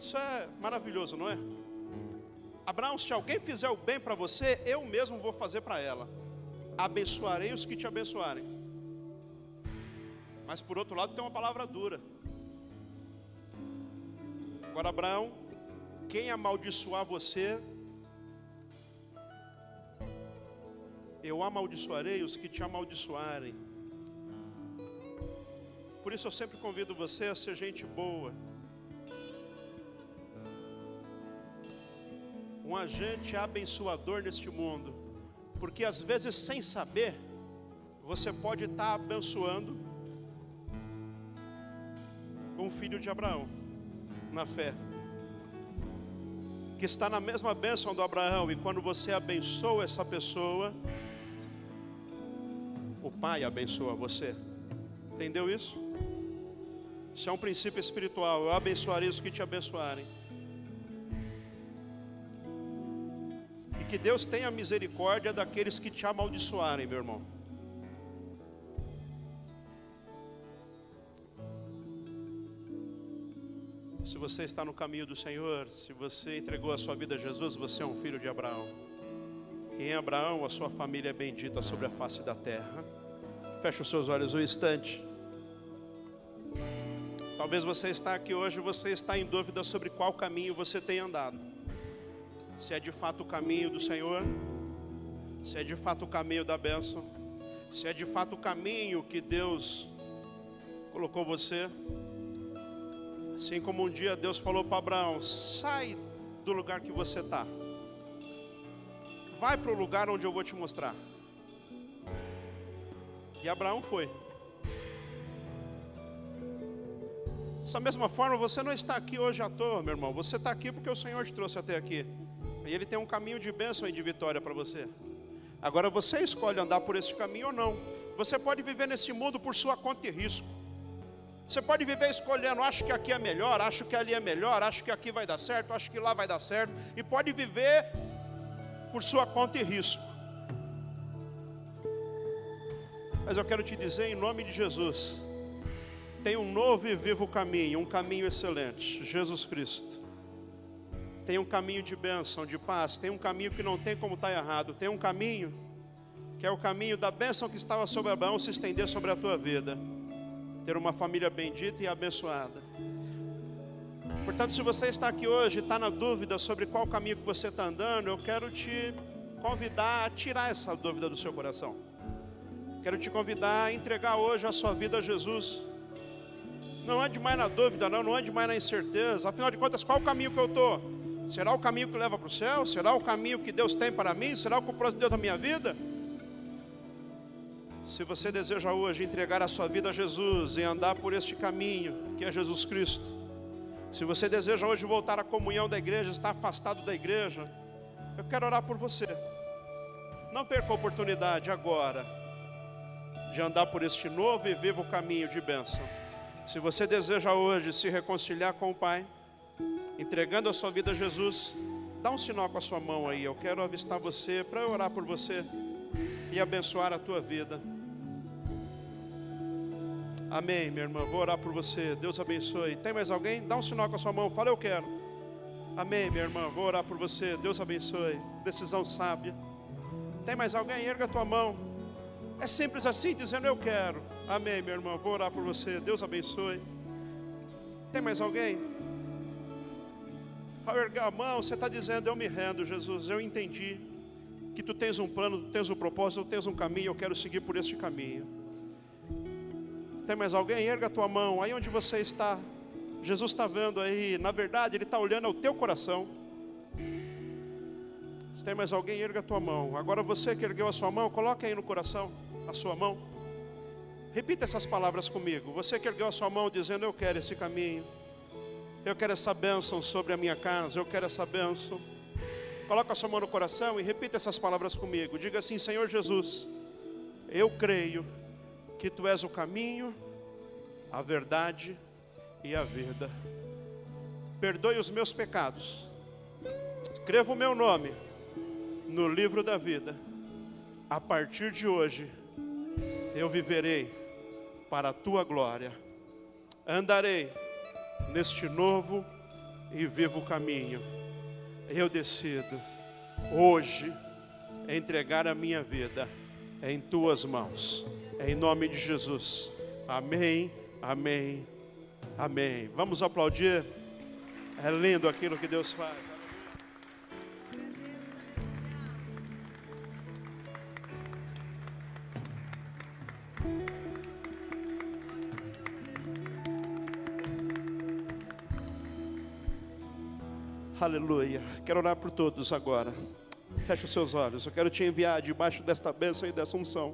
Isso é maravilhoso, não é? Abraão, se alguém fizer o bem para você, eu mesmo vou fazer para ela. Abençoarei os que te abençoarem. Mas por outro lado tem uma palavra dura. Agora, Abraão, quem amaldiçoar você, eu amaldiçoarei os que te amaldiçoarem. Por isso eu sempre convido você a ser gente boa. Um agente abençoador neste mundo. Porque às vezes, sem saber, você pode estar abençoando um filho de Abraão, na fé, que está na mesma bênção do Abraão, e quando você abençoa essa pessoa, o Pai abençoa você. Entendeu isso? Isso é um princípio espiritual. Eu abençoarei os que te abençoarem. Que Deus tenha misericórdia daqueles que te amaldiçoarem, meu irmão. Se você está no caminho do Senhor, se você entregou a sua vida a Jesus, você é um filho de Abraão. E em Abraão a sua família é bendita sobre a face da terra. Feche os seus olhos um instante. Talvez você está aqui hoje, você está em dúvida sobre qual caminho você tem andado. Se é de fato o caminho do Senhor, se é de fato o caminho da bênção, se é de fato o caminho que Deus colocou você. Assim como um dia Deus falou para Abraão: sai do lugar que você está, vai para o lugar onde eu vou te mostrar. E Abraão foi. Dessa mesma forma, você não está aqui hoje à toa, meu irmão. Você está aqui porque o Senhor te trouxe até aqui. E Ele tem um caminho de bênção e de vitória para você. Agora você escolhe andar por esse caminho ou não. Você pode viver nesse mundo por sua conta e risco. Você pode viver escolhendo, acho que aqui é melhor, acho que ali é melhor, acho que aqui vai dar certo, acho que lá vai dar certo. E pode viver por sua conta e risco. Mas eu quero te dizer em nome de Jesus, tem um novo e vivo caminho, um caminho excelente, Jesus Cristo. Tem um caminho de bênção, de paz, tem um caminho que não tem como estar errado, tem um caminho que é o caminho da bênção que estava sobre Abraão se estender sobre a tua vida. Ter uma família bendita e abençoada. Portanto, se você está aqui hoje e está na dúvida sobre qual caminho que você está andando, eu quero te convidar a tirar essa dúvida do seu coração. Quero te convidar a entregar hoje a sua vida a Jesus. Não ande mais na dúvida, não, não ande mais na incerteza. Afinal de contas, qual o caminho que eu estou? Será o caminho que leva para o céu? Será o caminho que Deus tem para mim? Será o propósito de Deus na minha vida? Se você deseja hoje entregar a sua vida a Jesus e andar por este caminho, que é Jesus Cristo, se você deseja hoje voltar à comunhão da igreja, estar afastado da igreja, eu quero orar por você. Não perca a oportunidade agora de andar por este novo e vivo caminho de bênção. Se você deseja hoje se reconciliar com o Pai, entregando a sua vida a Jesus, dá um sinal com a sua mão aí. Eu quero avistar você para orar por você e abençoar a tua vida. Amém, minha irmã. Vou orar por você. Deus abençoe. Tem mais alguém? Dá um sinal com a sua mão. Fala, eu quero. Amém, minha irmã. Vou orar por você. Deus abençoe. Decisão sábia. Tem mais alguém? Erga a tua mão. É simples assim, dizendo eu quero. Amém, meu irmão. Vou orar por você. Deus abençoe. Tem mais alguém? Ao ergar a mão, você está dizendo: Eu me rendo, Jesus. Eu entendi que tu tens um plano, tu tens um propósito, tu tens um caminho. Eu quero seguir por este caminho. Tem mais alguém? Erga a tua mão. Aí onde você está, Jesus está vendo aí. Na verdade, Ele está olhando ao teu coração. Se tem mais alguém, erga a tua mão. Agora você que ergueu a sua mão, coloque aí no coração a sua mão. Repita essas palavras comigo. Você que ergueu a sua mão dizendo: Eu quero esse caminho. Eu quero essa bênção sobre a minha casa. Eu quero essa bênção. Coloca a sua mão no coração e repita essas palavras comigo. Diga assim: Senhor Jesus, eu creio que Tu és o caminho, a verdade e a vida. perdoe os meus pecados, escreva o meu nome no livro da vida. A partir de hoje, eu viverei para a tua glória, andarei neste novo e vivo caminho. Eu decido hoje entregar a minha vida em tuas mãos, em nome de Jesus. Amém, amém, amém. Vamos aplaudir. É lindo aquilo que Deus faz. Aleluia. Quero orar por todos agora. Feche os seus olhos. Eu quero te enviar debaixo desta bênção e dessa unção.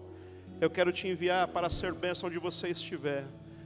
Eu quero te enviar para ser bênção onde você estiver.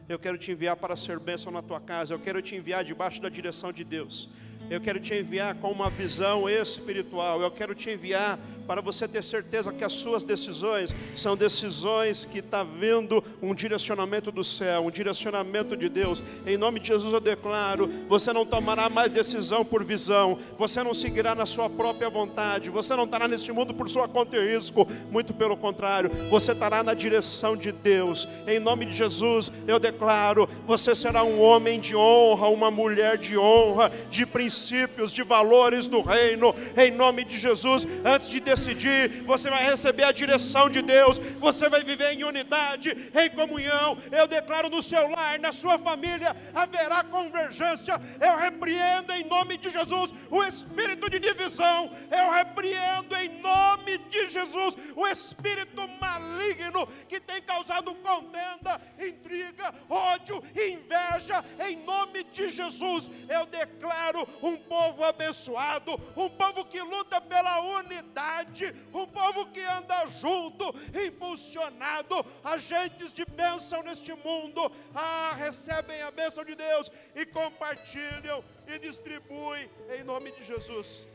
Eu quero te enviar para ser bênção na tua casa. Eu quero te enviar debaixo da direção de Deus. Eu quero te enviar com uma visão espiritual. Eu quero te enviar para você ter certeza que as suas decisões são decisões que está vendo um direcionamento do céu, um direcionamento de Deus. Em nome de Jesus eu declaro: você não tomará mais decisão por visão, você não seguirá na sua própria vontade, você não estará neste mundo por sua conta e risco, muito pelo contrário, você estará na direção de Deus. Em nome de Jesus eu declaro: você será um homem de honra, uma mulher de honra, de princípios, de valores do reino. Em nome de Jesus, antes de decidir, você vai receber a direção de Deus, você vai viver em unidade, em comunhão. Eu declaro no seu lar, na sua família, haverá convergência. Eu repreendo em nome de Jesus o espírito de divisão, eu repreendo em nome de Jesus o espírito maligno que tem causado contenda, intriga, ódio, inveja. Em nome de Jesus, eu declaro um povo abençoado, um povo que luta pela unidade um povo que anda junto, impulsionado, agentes de bênção neste mundo, ah, recebem a bênção de Deus e compartilham e distribuem em nome de Jesus.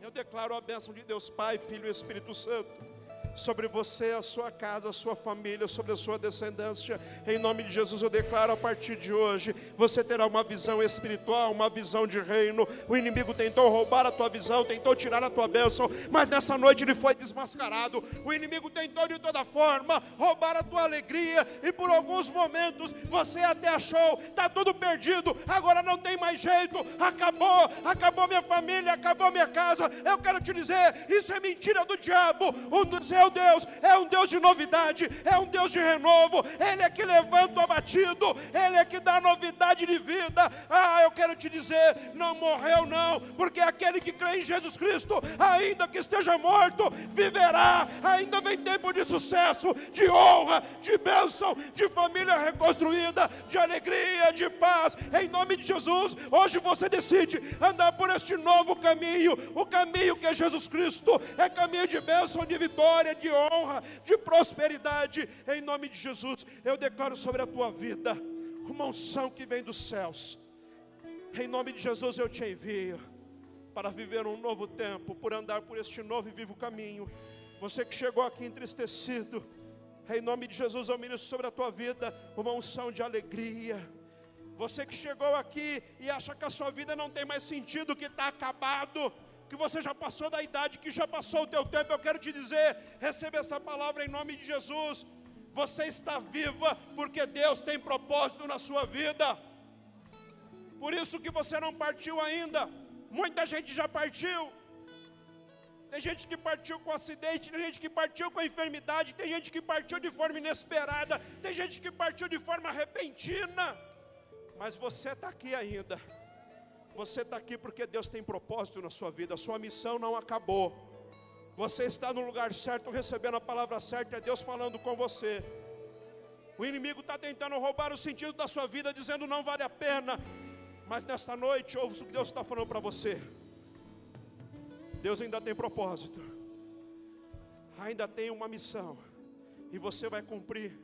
Eu declaro a bênção de Deus, Pai, Filho e Espírito Santo sobre você, a sua casa, a sua família, sobre a sua descendência. Em nome de Jesus eu declaro a partir de hoje, você terá uma visão espiritual, uma visão de reino. O inimigo tentou roubar a tua visão, tentou tirar a tua bênção, mas nessa noite ele foi desmascarado. O inimigo tentou de toda forma roubar a tua alegria e por alguns momentos você até achou, está tudo perdido, agora não tem mais jeito, acabou, acabou minha família, acabou minha casa. Eu quero te dizer, isso é mentira do diabo. Um dos seu Deus é um Deus de novidade, é um Deus de renovo, Ele é que levanta o abatido, Ele é que dá novidade de vida. Ah, eu quero te dizer, não morreu não, porque aquele que crê em Jesus Cristo, ainda que esteja morto, viverá, ainda vem tempo de sucesso, de honra, de bênção, de família reconstruída, de alegria, de paz, em nome de Jesus, hoje você decide andar por este novo caminho, o caminho que é Jesus Cristo, é caminho de bênção, de vitória, de honra, de prosperidade, em nome de Jesus. Eu declaro sobre a tua vida uma unção que vem dos céus. Em nome de Jesus eu te envio para viver um novo tempo, por andar por este novo e vivo caminho. Você que chegou aqui entristecido, em nome de Jesus eu ministro sobre a tua vida uma unção de alegria. Você que chegou aqui e acha que a sua vida não tem mais sentido, que está acabado, que você já passou da idade, que já passou o teu tempo, eu quero te dizer, receba essa palavra em nome de Jesus. Você está viva porque Deus tem propósito na sua vida. Por isso que você não partiu ainda. Muita gente já partiu. Tem gente que partiu com acidente, tem gente que partiu com enfermidade, tem gente que partiu de forma inesperada, tem gente que partiu de forma repentina. Mas você está aqui ainda. Você está aqui porque Deus tem propósito na sua vida, a sua missão não acabou. Você está no lugar certo, recebendo a palavra certa, é Deus falando com você. O inimigo está tentando roubar o sentido da sua vida, dizendo não vale a pena. Mas nesta noite, ouça o que Deus está falando para você. Deus ainda tem propósito, ainda tem uma missão, e você vai cumprir,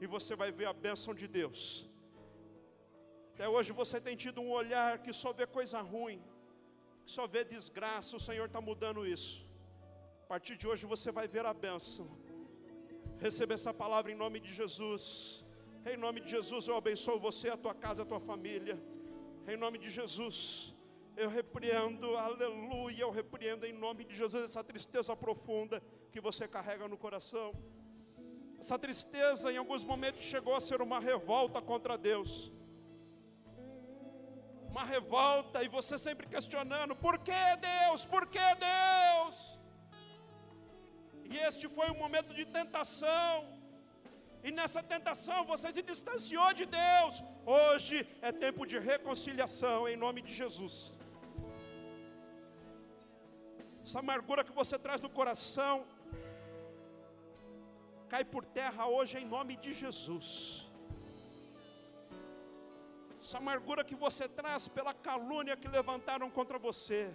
e você vai ver a bênção de Deus até hoje você tem tido um olhar que só vê coisa ruim, que só vê desgraça. O Senhor está mudando isso. A partir de hoje você vai ver a bênção. Receba essa palavra em nome de Jesus. Em nome de Jesus eu abençoo você, a tua casa, a tua família. Em nome de Jesus. Eu repreendo, aleluia, eu repreendo em nome de Jesus essa tristeza profunda que você carrega no coração. Essa tristeza em alguns momentos chegou a ser uma revolta contra Deus. Uma revolta e você sempre questionando: por que Deus? Por que Deus? E este foi um momento de tentação. E nessa tentação você se distanciou de Deus. Hoje é tempo de reconciliação em nome de Jesus. Essa amargura que você traz no coração cai por terra hoje em nome de Jesus. Essa amargura que você traz pela calúnia que levantaram contra você,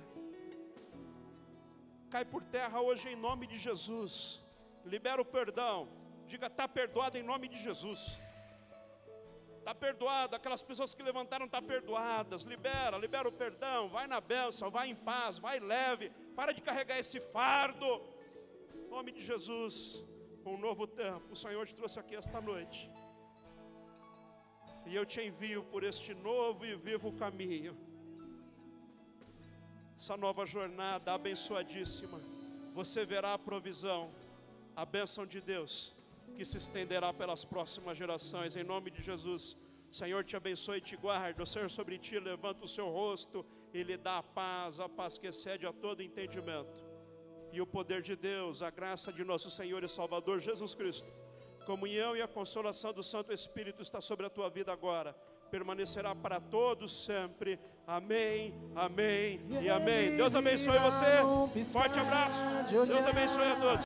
cai por terra hoje em nome de Jesus. Libera o perdão. Diga, está perdoado em nome de Jesus. Está perdoado, aquelas pessoas que levantaram estão tá perdoadas. Libera, libera o perdão, vai na bênção, vai em paz, vai leve. Para de carregar esse fardo. Em nome de Jesus, um novo tempo. O Senhor te trouxe aqui esta noite. E eu te envio por este novo e vivo caminho. Essa nova jornada abençoadíssima. Você verá a provisão, a bênção de Deus que se estenderá pelas próximas gerações, em nome de Jesus. Senhor te abençoe e te guarde, o Senhor sobre ti levanta o seu rosto e lhe dá a paz, a paz que excede a todo entendimento. E o poder de Deus, a graça de nosso Senhor e Salvador Jesus Cristo, comunhão e a consolação do Santo Espírito está sobre a tua vida agora, permanecerá para todos sempre. Amém, amém e amém. Deus abençoe você. Forte abraço. Deus abençoe a todos.